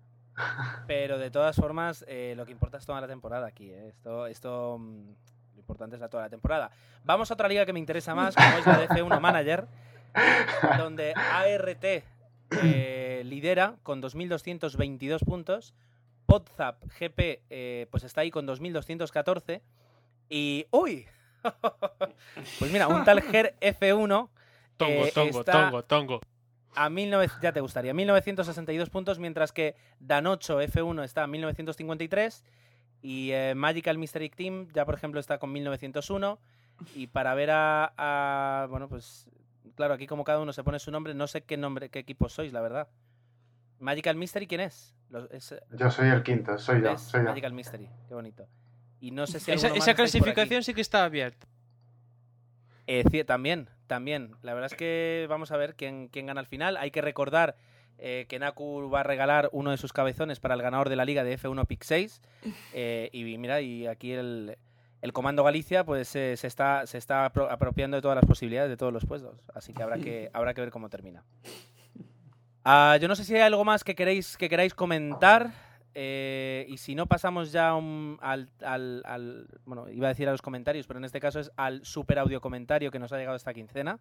Pero de todas formas, eh, lo que importa es toda la temporada aquí. ¿eh? Esto, esto mm, lo importante es la toda la temporada. Vamos a otra liga que me interesa más, como es la de F1 Manager, <laughs> donde ART eh, lidera con 2.222 puntos. Podzap GP eh, pues está ahí con 2.214. Y. ¡Uy! <laughs> pues mira, un tal Ger F1 Tongo, eh, tongo, está- tongo, tongo. a 19, ya te gustaría, 1962 puntos, mientras que Danocho F1 está a 1953 y eh, Magical Mystery Team ya por ejemplo está con 1901 y para ver a, a- bueno pues claro aquí como cada uno se pone su nombre no sé qué nombre qué equipo sois la verdad Magical Mystery quién es, Los- es Yo soy el quinto, soy yo, soy yo. Magical Mystery qué bonito y no sé si Esa, clasificación sí que está abierta. Eh, también, también. La verdad es que vamos a ver quién, quién gana al final. Hay que recordar eh, que Naku va a regalar uno de sus cabezones para el ganador de la liga de F1 Pick 6. <laughs> Eh, y mira, y aquí el, el Comando Galicia pues eh, se está, se está apro- apropiando de todas las posibilidades de todos los puestos. Así que habrá que, <laughs> habrá que ver cómo termina. Ah, yo no sé si hay algo más que queréis que queráis comentar. Eh, y si no, pasamos ya un- al, al- al- Bueno, iba a decir a los comentarios, pero en este caso es al super audio comentario que nos ha llegado esta quincena.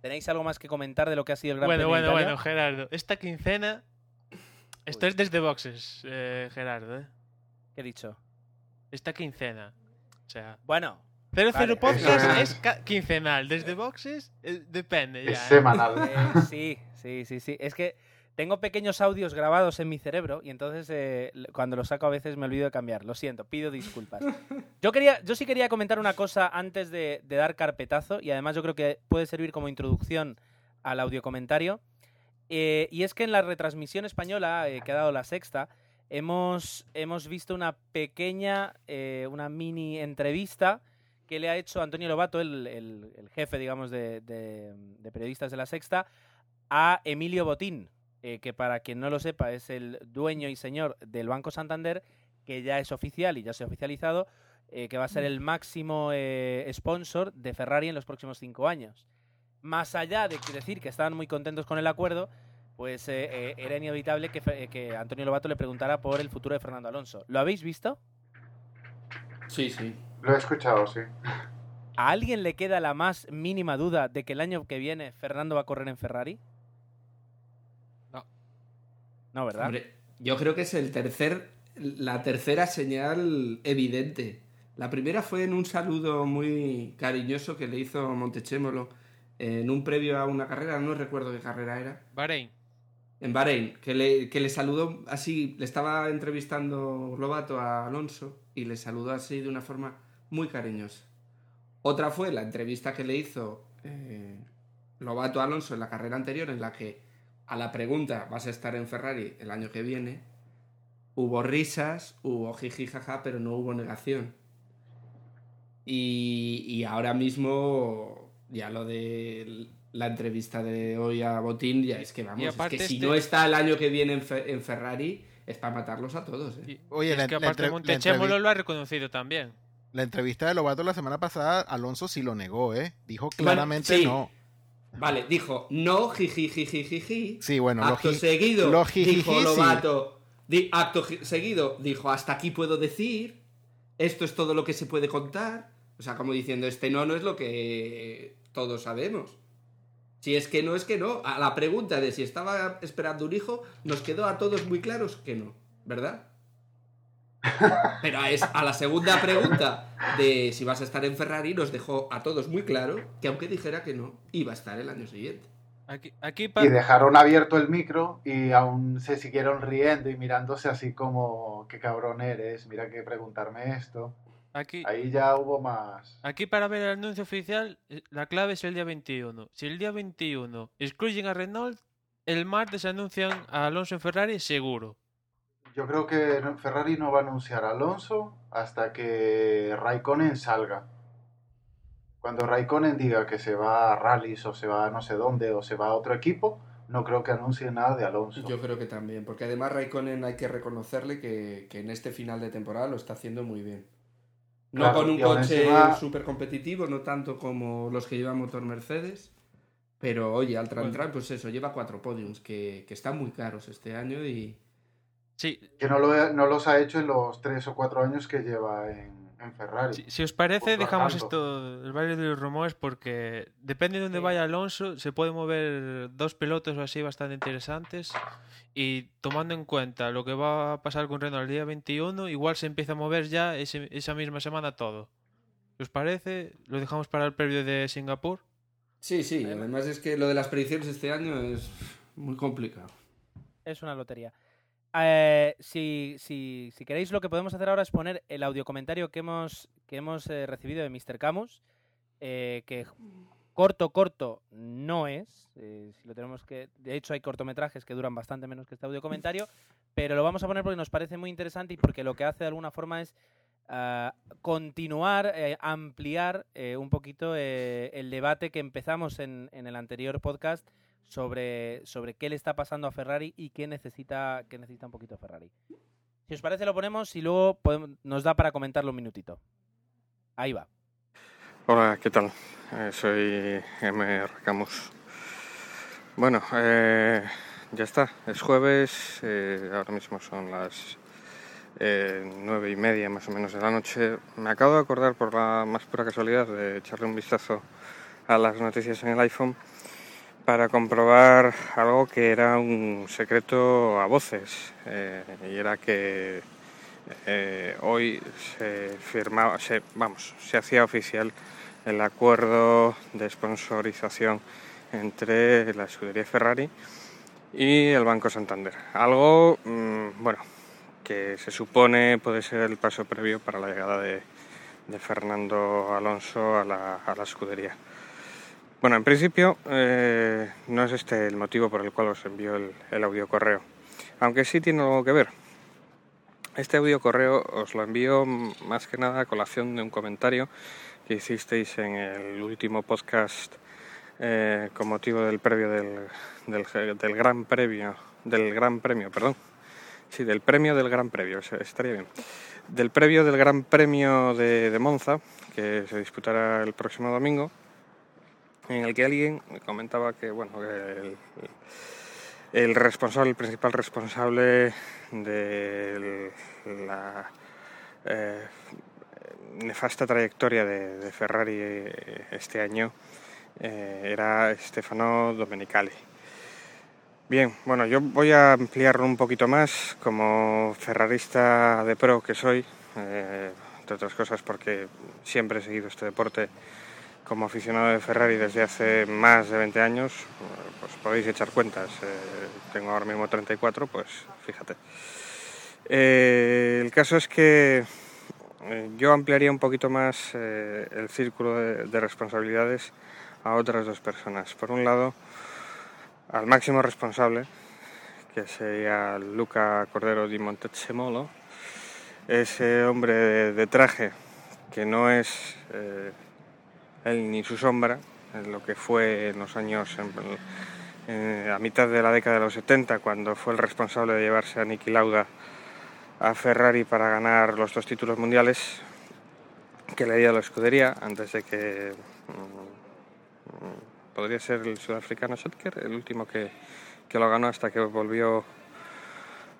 ¿Tenéis algo más que comentar de lo que ha sido el Gran Bueno, Premio bueno, Italia? bueno, Gerardo. Esta quincena. Esto Uy. es desde boxes, eh, Gerardo, ¿eh? ¿Qué he dicho? Esta quincena. O sea, Bueno, 00 Vale. Podcast es. quincenal. Desde boxes eh, depende ya. Es ¿eh? semanal. eh, sí, sí, sí, sí. Es que tengo pequeños audios grabados en mi cerebro y entonces eh, cuando los saco a veces me olvido de cambiar. Lo siento, pido disculpas. <laughs> Yo, quería, yo sí quería comentar una cosa antes de, de dar carpetazo y además yo creo que puede servir como introducción al audio comentario. Eh, y es que en la retransmisión española eh, que ha dado la sexta, hemos, hemos visto una pequeña, eh, una mini entrevista que le ha hecho Antonio Lobato, el, el- el jefe, digamos, de, de- de periodistas de la sexta, a Emilio Botín, eh, que para quien no lo sepa es el dueño y señor del Banco Santander, que ya es oficial y ya se ha oficializado, eh, que va a ser el máximo eh, sponsor de Ferrari en los próximos cinco años. Más allá de decir que estaban muy contentos con el acuerdo, pues eh, eh, era inevitable que, que Antonio Lobato le preguntara por el futuro de Fernando Alonso. ¿Lo habéis visto? Sí, sí. Lo he escuchado, sí. ¿A alguien le queda la más mínima duda de que el año que viene Fernando va a correr en Ferrari? No. ¿verdad? Hombre, yo creo que es el tercer, la tercera señal evidente. La primera fue en un saludo muy cariñoso que le hizo Montechémolo en un previo a una carrera, no recuerdo qué carrera era, Bahrein. en Bahrein, que le, que le saludó así, le estaba entrevistando Lobato a Alonso y le saludó así de una forma muy cariñosa. Otra fue la entrevista que le hizo eh, Lobato a Alonso en la carrera anterior, en la que a la pregunta ¿vas a estar en Ferrari el año que viene? Hubo risas, hubo jiji jaja, pero no hubo negación. Y, y ahora mismo, ya lo de la entrevista de hoy a Botín, ya es que vamos, es que si este- no está el año que viene en, Fe- en Ferrari, es para matarlos a todos. ¿eh? Y- Oye, es la- que aparte Montechémolo entrevi- lo ha reconocido también. La entrevista de Lobato la semana pasada, Alonso sí lo negó, ¿eh? Dijo claramente sí. no. Vale, dijo no, jiji, jiji, jiji. Sí, bueno, acto seguido, lo dijo. Lobato. di- acto seguido, dijo hasta aquí puedo decir. Esto es todo lo que se puede contar. O sea, como diciendo, este no, no es lo que todos sabemos. Si es que no, es que no. A la pregunta de si estaba esperando un hijo, nos quedó a todos muy claros que no, ¿verdad? Pero a, es- a la segunda pregunta de si vas a estar en Ferrari, nos dejó a todos muy claro que aunque dijera que no, iba a estar el año siguiente. Aquí, Y dejaron abierto el micro y aún se siguieron riendo y mirándose así como, qué cabrón eres, mira que preguntarme esto. aquí, Ahí ya hubo más. aquí para ver el anuncio oficial, eh, la clave es el día 21. Si el día 21 excluyen a Renault, el martes anuncian a Alonso en Ferrari seguro. Yo creo que Ferrari no va a anunciar a Alonso hasta que Raikkonen salga. Cuando Raikkonen diga que se va a rallies o se va a no sé dónde o se va a otro equipo, no creo que anuncie nada de Alonso. Yo creo que también, porque además Raikkonen hay que reconocerle que, que en este final de temporada lo está haciendo muy bien. No Claro, con un coche encima- súper competitivo, no tanto como los que llevan motor Mercedes, pero oye, al Bueno. Tran pues eso, lleva cuatro podiums, que, que están muy caros este año y... Sí, Que no, lo, no los ha hecho en los tres o cuatro años que lleva en, en Ferrari. si, si os parece, Pues dejamos esto, el baile de los rumores, porque depende de dónde Sí. vaya Alonso, se pueden mover dos pilotos o así bastante interesantes. Y tomando en cuenta lo que va a pasar con Renault el día 21, igual se empieza a mover ya ese- esa misma semana todo. Si ¿Os parece? Lo dejamos para el previo de Singapur. Sí, sí, además es que lo de las predicciones este año es muy complicado. Es una lotería. Eh, si, si, si queréis, lo que podemos hacer ahora es poner el audio comentario que hemos, que hemos eh, recibido de Mr. Camus, eh, que corto, corto no es. si lo tenemos que, de hecho, hay cortometrajes que duran bastante menos que este audio comentario, <laughs> pero lo vamos a poner porque nos parece muy interesante y porque lo que hace de alguna forma es ah, continuar, ampliar un poquito el debate que empezamos en, en el anterior podcast sobre, sobre qué le está pasando a Ferrari y qué necesita, qué necesita un poquito Ferrari. Si os parece, lo ponemos y luego podemos- nos da para comentarlo un minutito. Ahí va. Hola, ¿qué tal? Eh, soy M. Camus. Bueno, eh, ya está, es jueves, eh, ahora mismo son las eh, nueve y media más o menos de la noche. Me acabo de acordar por la más pura casualidad de echarle un vistazo a las noticias en el iPhone para comprobar algo que era un secreto a voces eh, y era que eh, hoy se firmaba, se, vamos, se hacía oficial el acuerdo de sponsorización entre la escudería Ferrari y el Banco Santander. Algo, mm, bueno, que se supone puede ser el paso previo para la llegada de, de Fernando Alonso a la, a la escudería. Bueno, en principio eh, no es este el motivo por el cual os envío el, el audio correo, aunque sí tiene algo que ver. Este audio correo os lo envío más que nada a colación de un comentario que hicisteis en el último podcast eh, con motivo del previo del, del, Gran Premio, del Gran Premio, perdón, sí, del premio del Gran Premio, estaría bien, del previo del Gran Premio de, de Monza que se disputará el próximo domingo en el que alguien me comentaba que bueno el, responsable, el principal responsable de la eh, nefasta trayectoria de, Ferrari este año eh, era Stefano Domenicali. Bien, bueno, yo voy a ampliarlo un poquito más como ferrarista de pro que soy, eh, entre otras cosas porque siempre he seguido este deporte como aficionado de Ferrari desde hace más de 20 años, pues podéis echar cuentas. Eh, tengo ahora mismo 34, pues fíjate. Eh, el caso es que eh, yo ampliaría un poquito más el círculo de, de, responsabilidades a otras dos personas. Por un lado, al máximo responsable, que sería Luca Cordero di Montezemolo, ese hombre de, traje que no es él ni su sombra, lo que fue en los años, a mitad de la década de los 70, cuando fue el responsable de llevarse a Niki Lauda a Ferrari para ganar los dos títulos mundiales que le dio la escudería antes de que mmm, podría ser el sudafricano Schottker, el último que, que, lo ganó hasta que volvió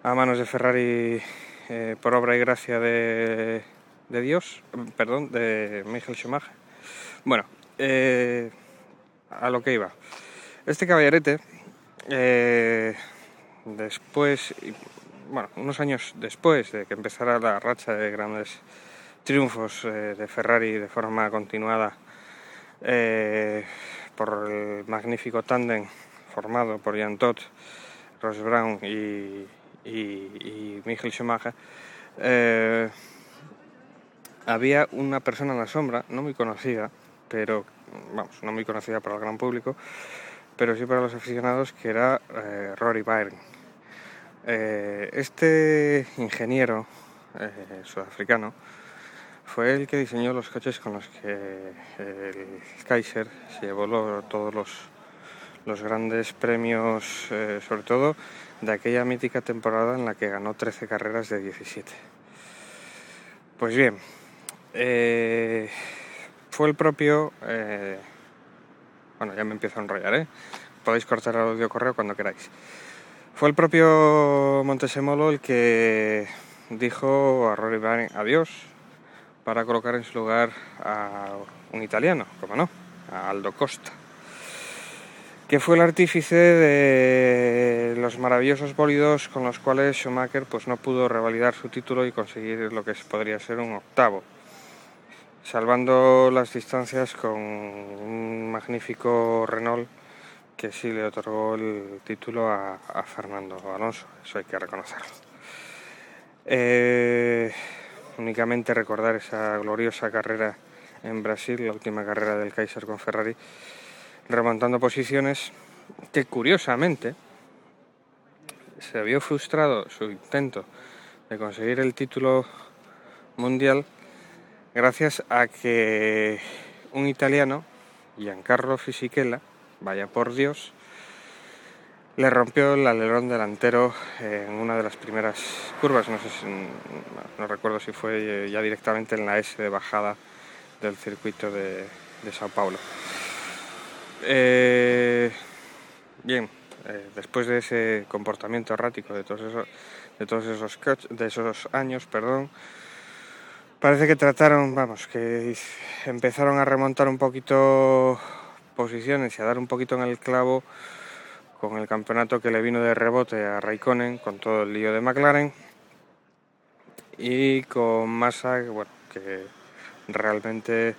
a manos de Ferrari eh, por obra y gracia de, de Dios, perdón, de Michael Schumacher. Bueno, eh, a lo que iba. Este caballerete, eh, después, bueno, unos años después de que empezara la racha de grandes triunfos eh, de Ferrari de forma continuada por el magnífico tándem formado por Jan Todt, Ross Brown y, y, Schumacher, había una persona en la sombra, no muy conocida, pero vamos, no muy conocida para el gran público, pero sí para los aficionados, que era eh, Rory Byrne. Eh, este ingeniero eh, sudafricano fue el que diseñó los coches con los que el Kaiser se llevó todos los, los, grandes premios, sobre todo de aquella mítica temporada en la que ganó 13 carreras de 17. Pues bien, fue el propio... Eh, bueno, ya me empiezo a enrollar, ¿eh? Podéis cortar el audio correo cuando queráis. Fue el propio Montesemolo el que dijo a Rory adiós para colocar en su lugar a un italiano, como no, a Aldo Costa, que fue el artífice de los maravillosos bólidos con los cuales Schumacher pues, no pudo revalidar su título y conseguir lo que podría ser un octavo, salvando las distancias con un magnífico Renault que sí le otorgó el título a, Fernando Alonso, eso hay que reconocerlo. Eh, únicamente recordar esa gloriosa carrera en Brasil, la última carrera del Kaiser con Ferrari, remontando posiciones que curiosamente se vio frustrado su intento de conseguir el título mundial gracias a que un italiano, Giancarlo Fisichella, vaya por Dios, le rompió el alerón delantero en una de las primeras curvas, no sé si, no recuerdo si fue ya directamente en la S de bajada del circuito de, de Sao Paulo. Eh, bien, eh, después de ese comportamiento errático de todos esos, de todos esos, de esos años, perdón, parece que trataron, vamos, que empezaron a remontar un poquito posiciones y a dar un poquito en el clavo con el campeonato que le vino de rebote a Raikkonen con todo el lío de McLaren y con Massa, bueno, que realmente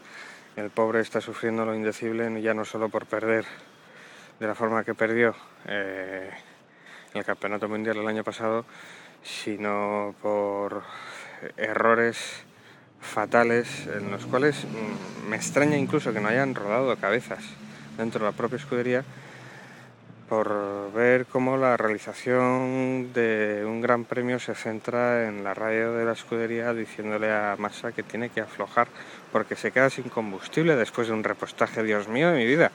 el pobre está sufriendo lo indecible, ya no solo por perder de la forma que perdió eh, el Campeonato Mundial el año pasado, sino por errores fatales en los cuales mm, me extraña incluso que no hayan rodado cabezas dentro de la propia escudería por ver cómo la realización de un gran premio se centra en la radio de la escudería diciéndole a Massa que tiene que aflojar porque se queda sin combustible después de un repostaje, Dios mío de mi vida.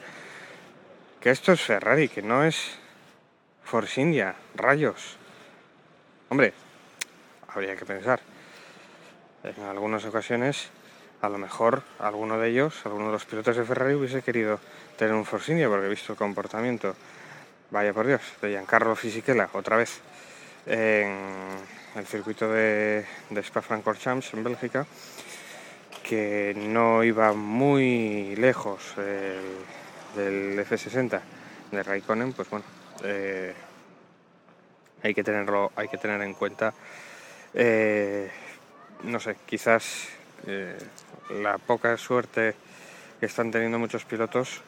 Que esto es Ferrari, que no es Force India, rayos. Hombre, habría que pensar. En algunas ocasiones, a lo mejor alguno de ellos, alguno de los pilotos de Ferrari hubiese querido tener un Force India porque he visto el comportamiento. Vaya por Dios, de Giancarlo Fisichella, otra vez en el circuito de, de Spa-Francorchamps en Bélgica, que no iba muy lejos del F60 de Raikkonen, pues bueno, eh, hay que tenerlo, hay que tener en cuenta, eh, no sé, quizás eh, la poca suerte que están teniendo muchos pilotos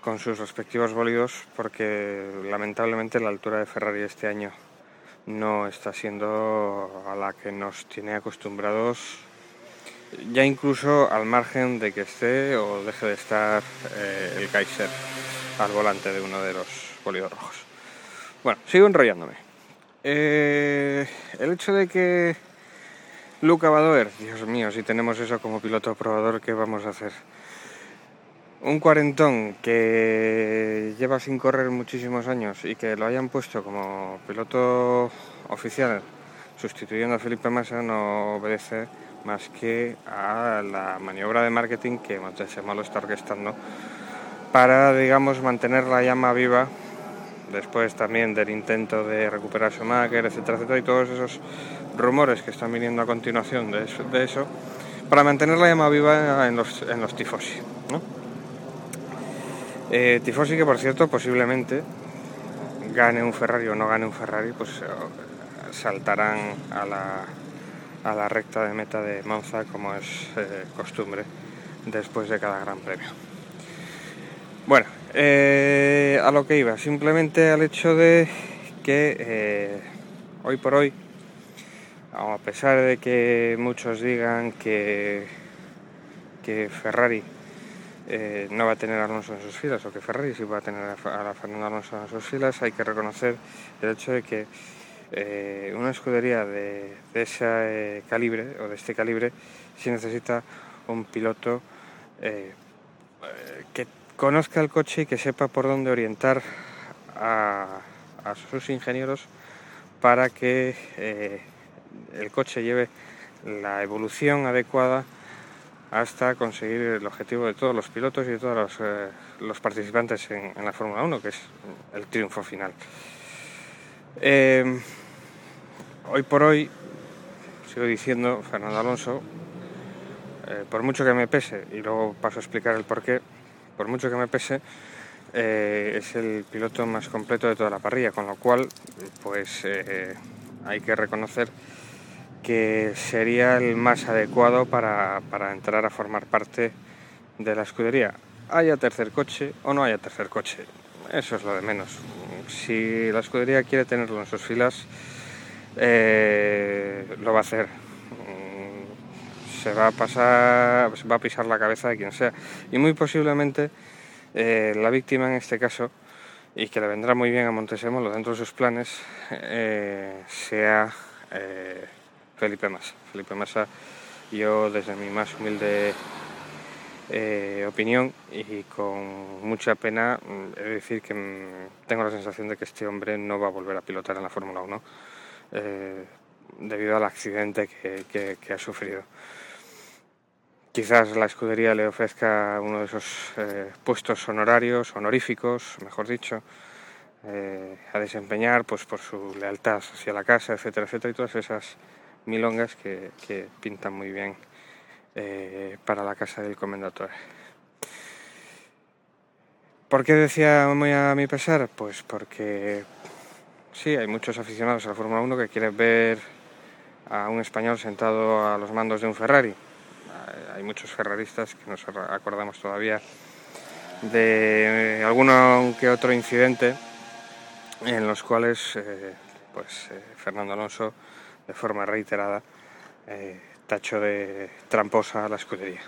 con sus respectivos bólidos porque lamentablemente la altura de Ferrari este año no está siendo a la que nos tiene acostumbrados ya incluso al margen de que esté o deje de estar eh, el Kaiser al volante de uno de los bólidos rojos. Bueno, sigo enrollándome. Eh, el hecho de que Luca Badoer, Dios mío, si tenemos eso como piloto probador, ¿qué vamos a hacer? un cuarentón que lleva sin correr muchísimos años y que lo hayan puesto como piloto oficial sustituyendo a Felipe Massa no obedece más que a la maniobra de marketing que Montesema lo está orquestando para, digamos, mantener la llama viva después también del intento de recuperar Schumacher, etcétera, etcétera, y todos esos rumores que están viniendo a continuación de eso, de eso para mantener la llama viva en los, en los tifosi. Eh, Tifosi que por cierto posiblemente gane un Ferrari o no gane un Ferrari, pues eh, saltarán a la, a la recta de meta de Monza como es eh, costumbre después de cada gran premio. Bueno, a lo que iba, simplemente al hecho de que hoy por hoy, a pesar de que muchos digan que, que Ferrari eh, no va a tener a Alonso en sus filas o que Ferrari sí va a tener a, Fernando Alonso en sus filas, hay que reconocer el hecho de que eh, una escudería de, ese eh, calibre o de este calibre sí necesita un piloto que conozca el coche y que sepa por dónde orientar a, a sus ingenieros para que el coche lleve la evolución adecuada hasta conseguir el objetivo de todos los pilotos y de todos los, eh, participantes en, la Fórmula 1, que es el triunfo final. Eh, hoy por hoy, sigo diciendo, Fernando Alonso, eh, por mucho que me pese, y luego paso a explicar el porqué, por mucho que me pese, es el piloto más completo de toda la parrilla, con lo cual, pues hay que reconocer que sería el más adecuado para, entrar a formar parte de la escudería. Haya tercer coche o no haya tercer coche, eso es lo de menos. Si la escudería quiere tenerlo en sus filas, eh, lo va a hacer. Se va a pasar, va a pisar la cabeza de quien sea. Y muy posiblemente eh, la víctima en este caso, y que le vendrá muy bien a Montesemolo dentro de sus planes, eh, sea Felipe Massa. Felipe Massa, yo desde mi más humilde eh, opinión y con mucha pena mm, he de decir que mm, tengo la sensación de que este hombre no va a volver a pilotar en la Fórmula 1 eh, debido al accidente que, ha sufrido. Quizás la escudería le ofrezca uno de esos eh, puestos honorarios, honoríficos, mejor dicho, a desempeñar pues por su lealtad hacia la casa, etcétera, etcétera, y todas esas milongas que, pintan muy bien eh, para la casa del comendador. ¿Por qué decía muy a mi pesar? Pues porque sí, hay muchos aficionados a la Fórmula 1 que quieren ver a un español sentado a los mandos de un Ferrari. Eh, Hay muchos ferraristas que nos acordamos todavía de alguno que otro incidente en los cuales eh, pues, eh, Fernando Alonso, de forma reiterada, eh, tachó de tramposa a la escudería.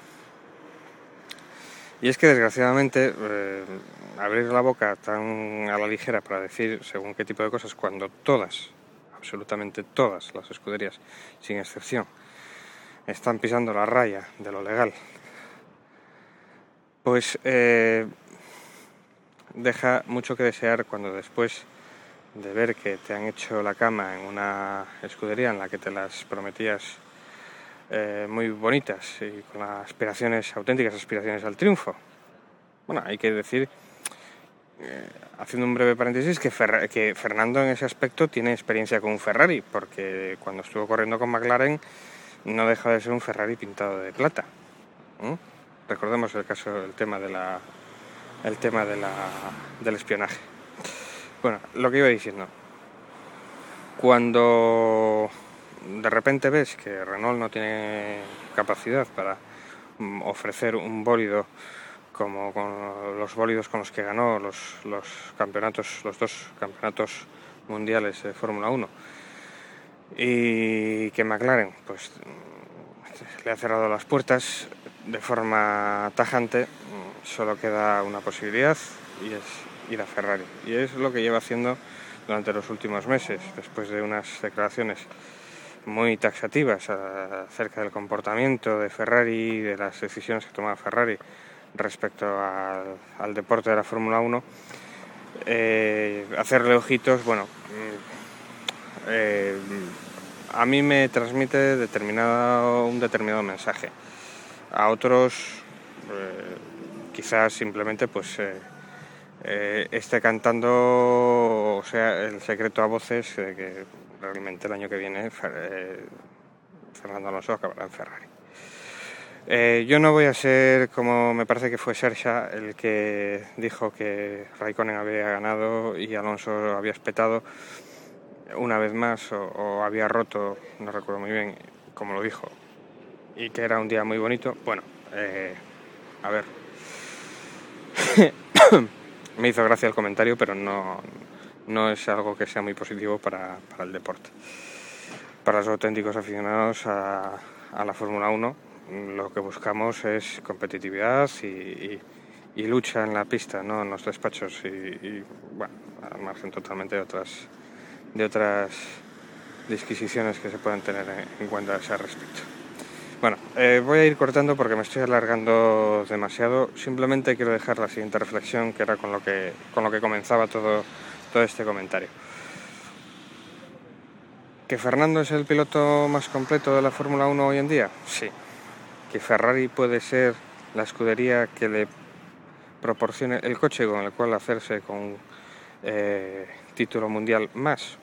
Y es que desgraciadamente eh, abrir la boca tan a la ligera para decir según qué tipo de cosas cuando todas, absolutamente todas las escuderías, sin excepción, están pisando la raya de lo legal, pues eh, deja mucho que desear cuando después de ver que te han hecho la cama en una escudería en la que te las prometías eh, muy bonitas y con las aspiraciones, auténticas aspiraciones al triunfo. Bueno, hay que decir, eh, haciendo un breve paréntesis, que, Fernando en ese aspecto tiene experiencia con un Ferrari, porque cuando estuvo corriendo con McLaren no deja de ser un Ferrari pintado de plata. Recordemos el caso, el tema de la, el tema de la, del espionaje. Bueno, lo que iba diciendo. Cuando de repente ves que Renault no tiene capacidad para mm, ofrecer un bólido como con los bólidos con los que ganó los, los campeonatos, los dos campeonatos mundiales de Fórmula 1 y que McLaren pues mm, le ha cerrado las puertas de forma tajante, mm, solo queda una posibilidad y es ir a Ferrari. Y es lo que lleva haciendo durante los últimos meses, después de unas declaraciones muy taxativas a- acerca del comportamiento de Ferrari y de las decisiones que tomaba Ferrari respecto al, al deporte de la Fórmula 1. eh, hacerle ojitos, bueno, mm, eh, a mí me transmite determinado, un determinado mensaje. A otros, eh, quizás simplemente pues eh, eh, esté cantando, o sea, el secreto a voces de que realmente el año que viene eh, Fernando Alonso acabará en Ferrari. Eh, yo no voy a ser como me parece que fue Sersha el que dijo que Raikkonen había ganado y Alonso había espetado una vez más o, o había roto, no recuerdo muy bien cómo lo dijo, y que era un día muy bonito. Bueno, eh, a ver, <coughs> <coughs> me hizo gracia el comentario, pero no, no es algo que sea muy positivo para, para el deporte. Para los auténticos aficionados a, la Fórmula 1, lo que buscamos es competitividad y, lucha en la pista, no en los despachos, y, y, bueno, al margen totalmente de otras, de otras disquisiciones que se pueden tener en, en cuenta a ese respecto. Bueno, eh, voy a ir cortando porque me estoy alargando demasiado. Simplemente quiero dejar la siguiente reflexión, que era con lo que, con lo que comenzaba todo, todo este comentario. ¿Que Fernando es el piloto más completo de la Fórmula 1 hoy en día? Sí. ¿Que Ferrari puede ser la escudería que le proporcione el coche con el cual hacerse con eh, título mundial más?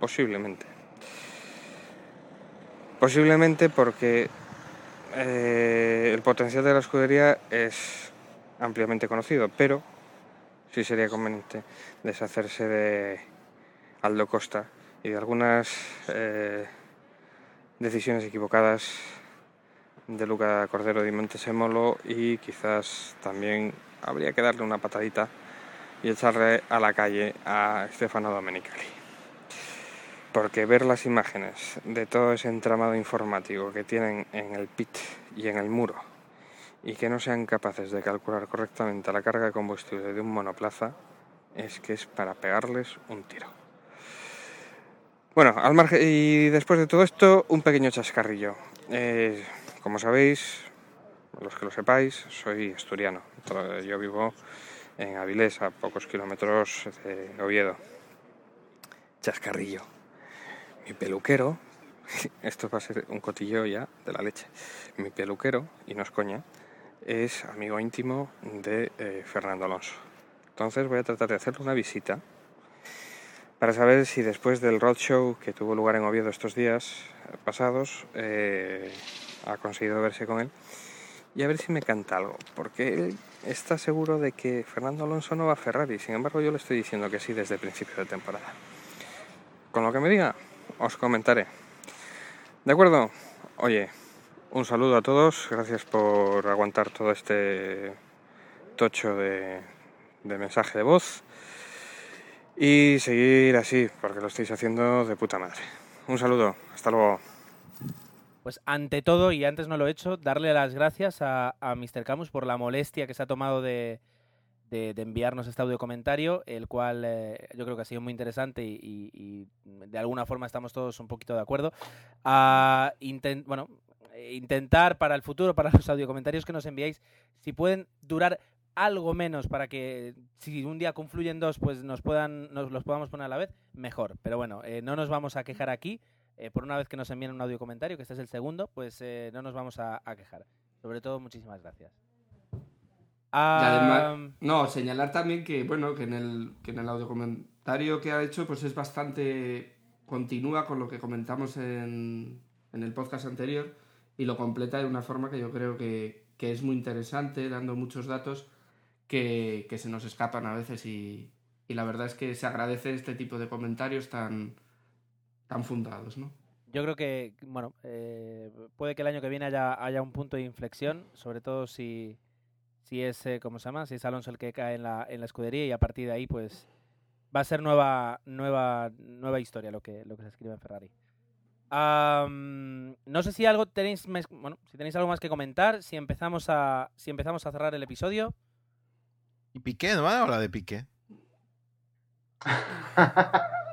Posiblemente. Posiblemente porque eh, el potencial de la escudería es ampliamente conocido, pero sí sería conveniente deshacerse de Aldo Costa y de algunas eh, decisiones equivocadas de Luca Cordero de Montesemolo y quizás también habría que darle una patadita y echarle a la calle a Stefano Domenicali porque ver las imágenes de todo ese entramado informático que tienen en el pit y en el muro y que no sean capaces de calcular correctamente la carga de combustible de un monoplaza es que es para pegarles un tiro. Bueno, al margen y después de todo esto, un pequeño chascarrillo. Eh, como sabéis, los que lo sepáis, soy asturiano. Yo vivo en Avilés, a pocos kilómetros de Oviedo. Chascarrillo mi peluquero, <laughs> esto va a ser un cotillo ya de la leche, mi peluquero, y no es coña, es amigo íntimo de eh, Fernando Alonso. Entonces voy a tratar de hacerle una visita para saber si después del roadshow que tuvo lugar en Oviedo estos días pasados, eh, ha conseguido verse con él y a ver si me canta algo, porque él está seguro de que Fernando Alonso no va a Ferrari, sin embargo yo le estoy diciendo que sí desde el principio de temporada. Con lo que me diga, os comentaré. De acuerdo. Oye, un saludo a todos. Gracias por aguantar todo este tocho de, de mensaje de voz. Y seguir así, porque lo estáis haciendo de puta madre. Un saludo. Hasta luego. Pues ante todo, y antes no lo he hecho, darle las gracias a, a Mr. Camus por la molestia que se ha tomado de, de- de enviarnos este audio comentario, el cual eh, yo creo que ha sido muy interesante y, y- y de alguna forma estamos todos un poquito de acuerdo. A inten- bueno, eh, intentar para el futuro, para <laughs> los audio comentarios que nos enviáis, si pueden durar algo menos para que si un día confluyen dos, pues nos puedan nos los podamos poner a la vez, mejor. Pero bueno, eh, no nos vamos a quejar aquí. eh, por una vez que nos envíen un audio comentario, que este es el segundo, pues eh, no nos vamos a, a quejar. Sobre todo, muchísimas gracias. Ah, además, no, señalar también que, bueno, que en el, que en el audio comentario que ha hecho, pues es bastante. continúa con lo que comentamos en, en el podcast anterior y lo completa de una forma que yo creo que, que es muy interesante, dando muchos datos que, que se nos escapan a veces y, y la verdad es que se agradece este tipo de comentarios tan, tan fundados, ¿no? Yo creo que, bueno, eh, puede que el año que viene haya, haya un punto de inflexión, sobre todo si, si es, eh, ¿cómo se llama? Si es Alonso el que cae en la, en la escudería y a partir de ahí, pues va a ser nueva, nueva, nueva historia lo que, lo que se escribe en Ferrari. No sé si algo tenéis, mes- bueno, si tenéis algo más que comentar, si empezamos a, si empezamos a cerrar el episodio. Y Piqué, ¿no van a hablar de Piqué? <laughs>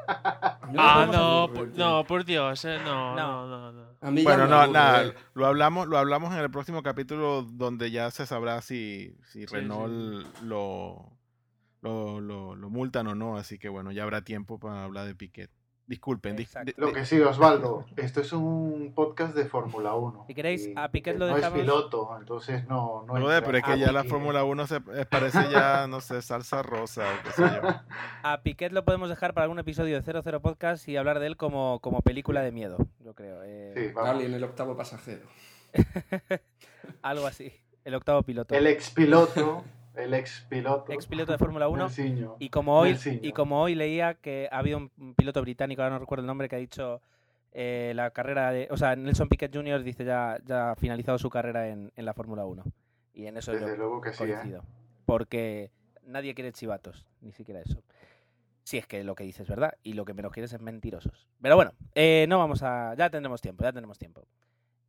Ah, no, por, no, por Dios, eh, no, No. no, no, no. A mí ya Bueno, no, nada, lo hablamos, lo hablamos en el próximo capítulo donde ya se sabrá si, si Sí, Renault Lo, lo, lo, lo multan o no, así que bueno, ya habrá tiempo para hablar de Piquet. Disculpen, dis- Lo que sí, Osvaldo, esto es un podcast de Fórmula 1. Si queréis, y a Piquet lo no dejamos- es piloto, entonces no... no entra pero es que Ah, ya la. Fórmula 1 se eh, parece ya, <laughs> no sé, salsa rosa o qué sé yo. A Piquet lo podemos dejar para algún episodio de 00 Podcast y hablar de él como, como película de miedo, yo creo. eh, Sí. Alguien, el octavo pasajero. <laughs> algo así. El octavo piloto. El ex piloto, <laughs> el ex piloto. Ex piloto de Fórmula 1. Melciño. Y como hoy y como hoy leía que ha habido un piloto británico, ahora no recuerdo el nombre, que ha dicho eh, la carrera de... O sea, Nelson Piquet Jr. dice ya, ya ha finalizado su carrera en, en la Fórmula 1. Y en eso Desde yo luego que sí, ¿eh? coincido. Porque nadie quiere chivatos, ni siquiera eso. Si es que lo que dices es verdad, y lo que menos quieres es mentirosos. Pero bueno, eh, no vamos a... Ya tendremos tiempo, ya tendremos tiempo.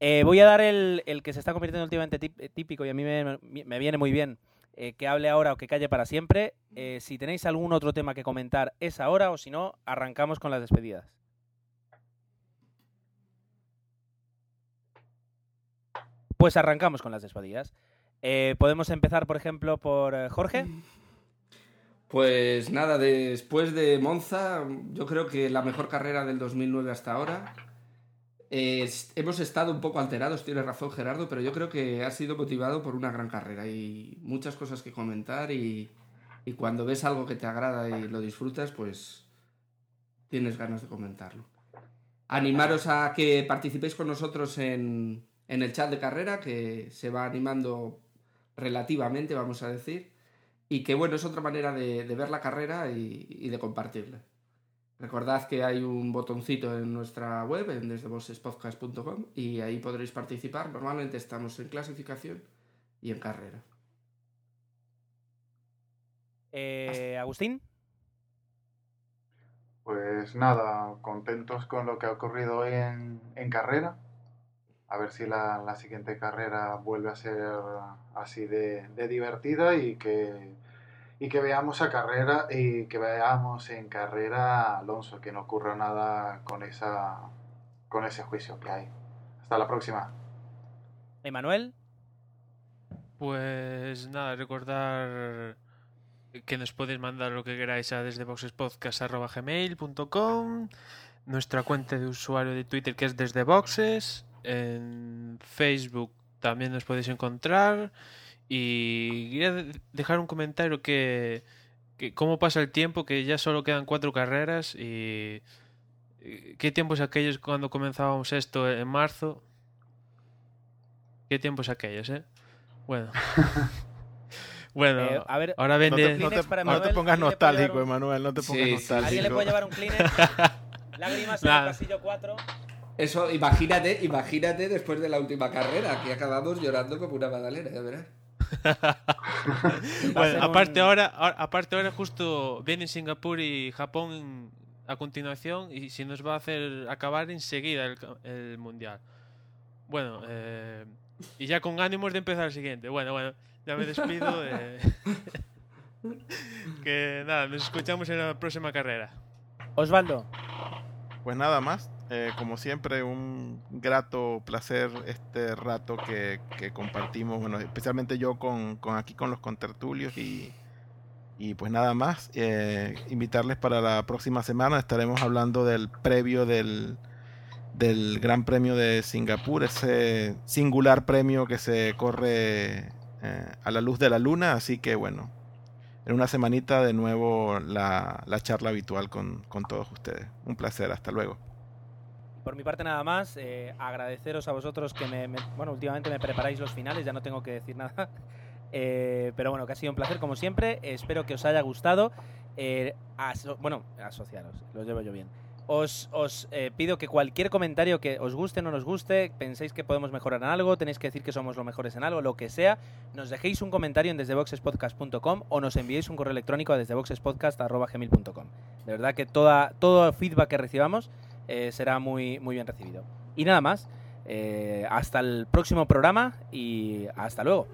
Eh, voy a dar el, el que se está convirtiendo últimamente eh, típico y a mí me, me viene muy bien eh, que hable ahora o que calle para siempre. Eh, si tenéis algún otro tema que comentar es ahora o si no, arrancamos con las despedidas. Pues arrancamos con las despedidas. Eh, Podemos empezar, por ejemplo, por Jorge. <laughs> Pues nada, después de Monza, yo creo que la mejor carrera del 2009 hasta ahora. Eh, hemos estado un poco alterados, tiene razón Gerardo, pero yo creo que ha sido motivado por una gran carrera y muchas cosas que comentar y, cuando ves algo que te agrada y lo disfrutas, pues tienes ganas de comentarlo. Animaros a que participéis con nosotros en, el chat de carrera, que se va animando relativamente, vamos a decir y que bueno, es otra manera de, ver la carrera y de compartirla. Recordad que hay un botoncito en nuestra web, en desdevosespodcast.com, y ahí podréis participar. Normalmente estamos en clasificación y en carrera. Eh, Agustín. Pues nada, contentos con lo que ha ocurrido hoy en, en carrera. A ver si la, la siguiente carrera vuelve a ser así de, de divertida y que, y que veamos a carrera y que veamos en carrera a Alonso, que no ocurra nada con esa con ese juicio que hay. Hasta la próxima. Emanuel. Pues nada, recordar que nos podéis mandar lo que queráis a desde boxespodcast.gmail.com Nuestra cuenta de usuario de Twitter que es desde boxes. En Facebook también nos podéis encontrar. Y quería de- dejar un comentario que, que cómo pasa el tiempo, que ya solo quedan cuatro carreras y y qué tiempos aquellos cuando comenzábamos esto en marzo. Qué tiempos aquellos, ¿eh? Bueno. <laughs> bueno, Eh, a ver, ahora No vende... te, no te- no pongas ¿alguien le puede nostálgico, Emanuel, no te pongas Sí, nostálgico. ¿Alguien le puede llevar un Kleenex? <laughs> Lágrimas en el pasillo 4. Eso, imagínate, imagínate después de la última carrera, que acabamos llorando como una magdalena, ya verás. <laughs> Bueno, aparte un- ahora, aparte ahora justo vienen Singapur y Japón a continuación y si nos va a hacer acabar enseguida el, el mundial. Bueno, eh, y ya con ánimos de empezar el siguiente. Bueno, bueno, ya me despido. eh, <laughs> que nada, nos escuchamos en la próxima carrera. Osvaldo, Pues nada más, eh, como siempre, un grato placer este rato que, que compartimos, bueno, especialmente yo con, con aquí con los contertulios y, y pues nada más, eh, invitarles para la próxima semana, estaremos hablando del previo del, del Gran Premio de Singapur, ese singular premio que se corre eh, a la luz de la luna, así que bueno, en una semanita de nuevo la, la charla habitual con, con todos ustedes. Un placer, hasta luego. Por mi parte nada más, eh, agradeceros a vosotros que me, me- bueno, últimamente me preparáis los finales, ya no tengo que decir nada. <laughs> Eh, pero bueno, que ha sido un placer como siempre, espero que os haya gustado. Eh, aso- bueno, asociaros, lo llevo yo bien. Os, os eh, pido que cualquier comentario que os guste o no nos guste, penséis que podemos mejorar en algo, tenéis que decir que somos los mejores en algo, lo que sea, nos dejéis un comentario en desdeboxespodcast.com o nos enviéis un correo electrónico a desdeboxespodcast.gmail.com. De verdad que toda, todo feedback que recibamos eh, será muy, muy bien recibido. Y nada más, eh, hasta el próximo programa y hasta luego.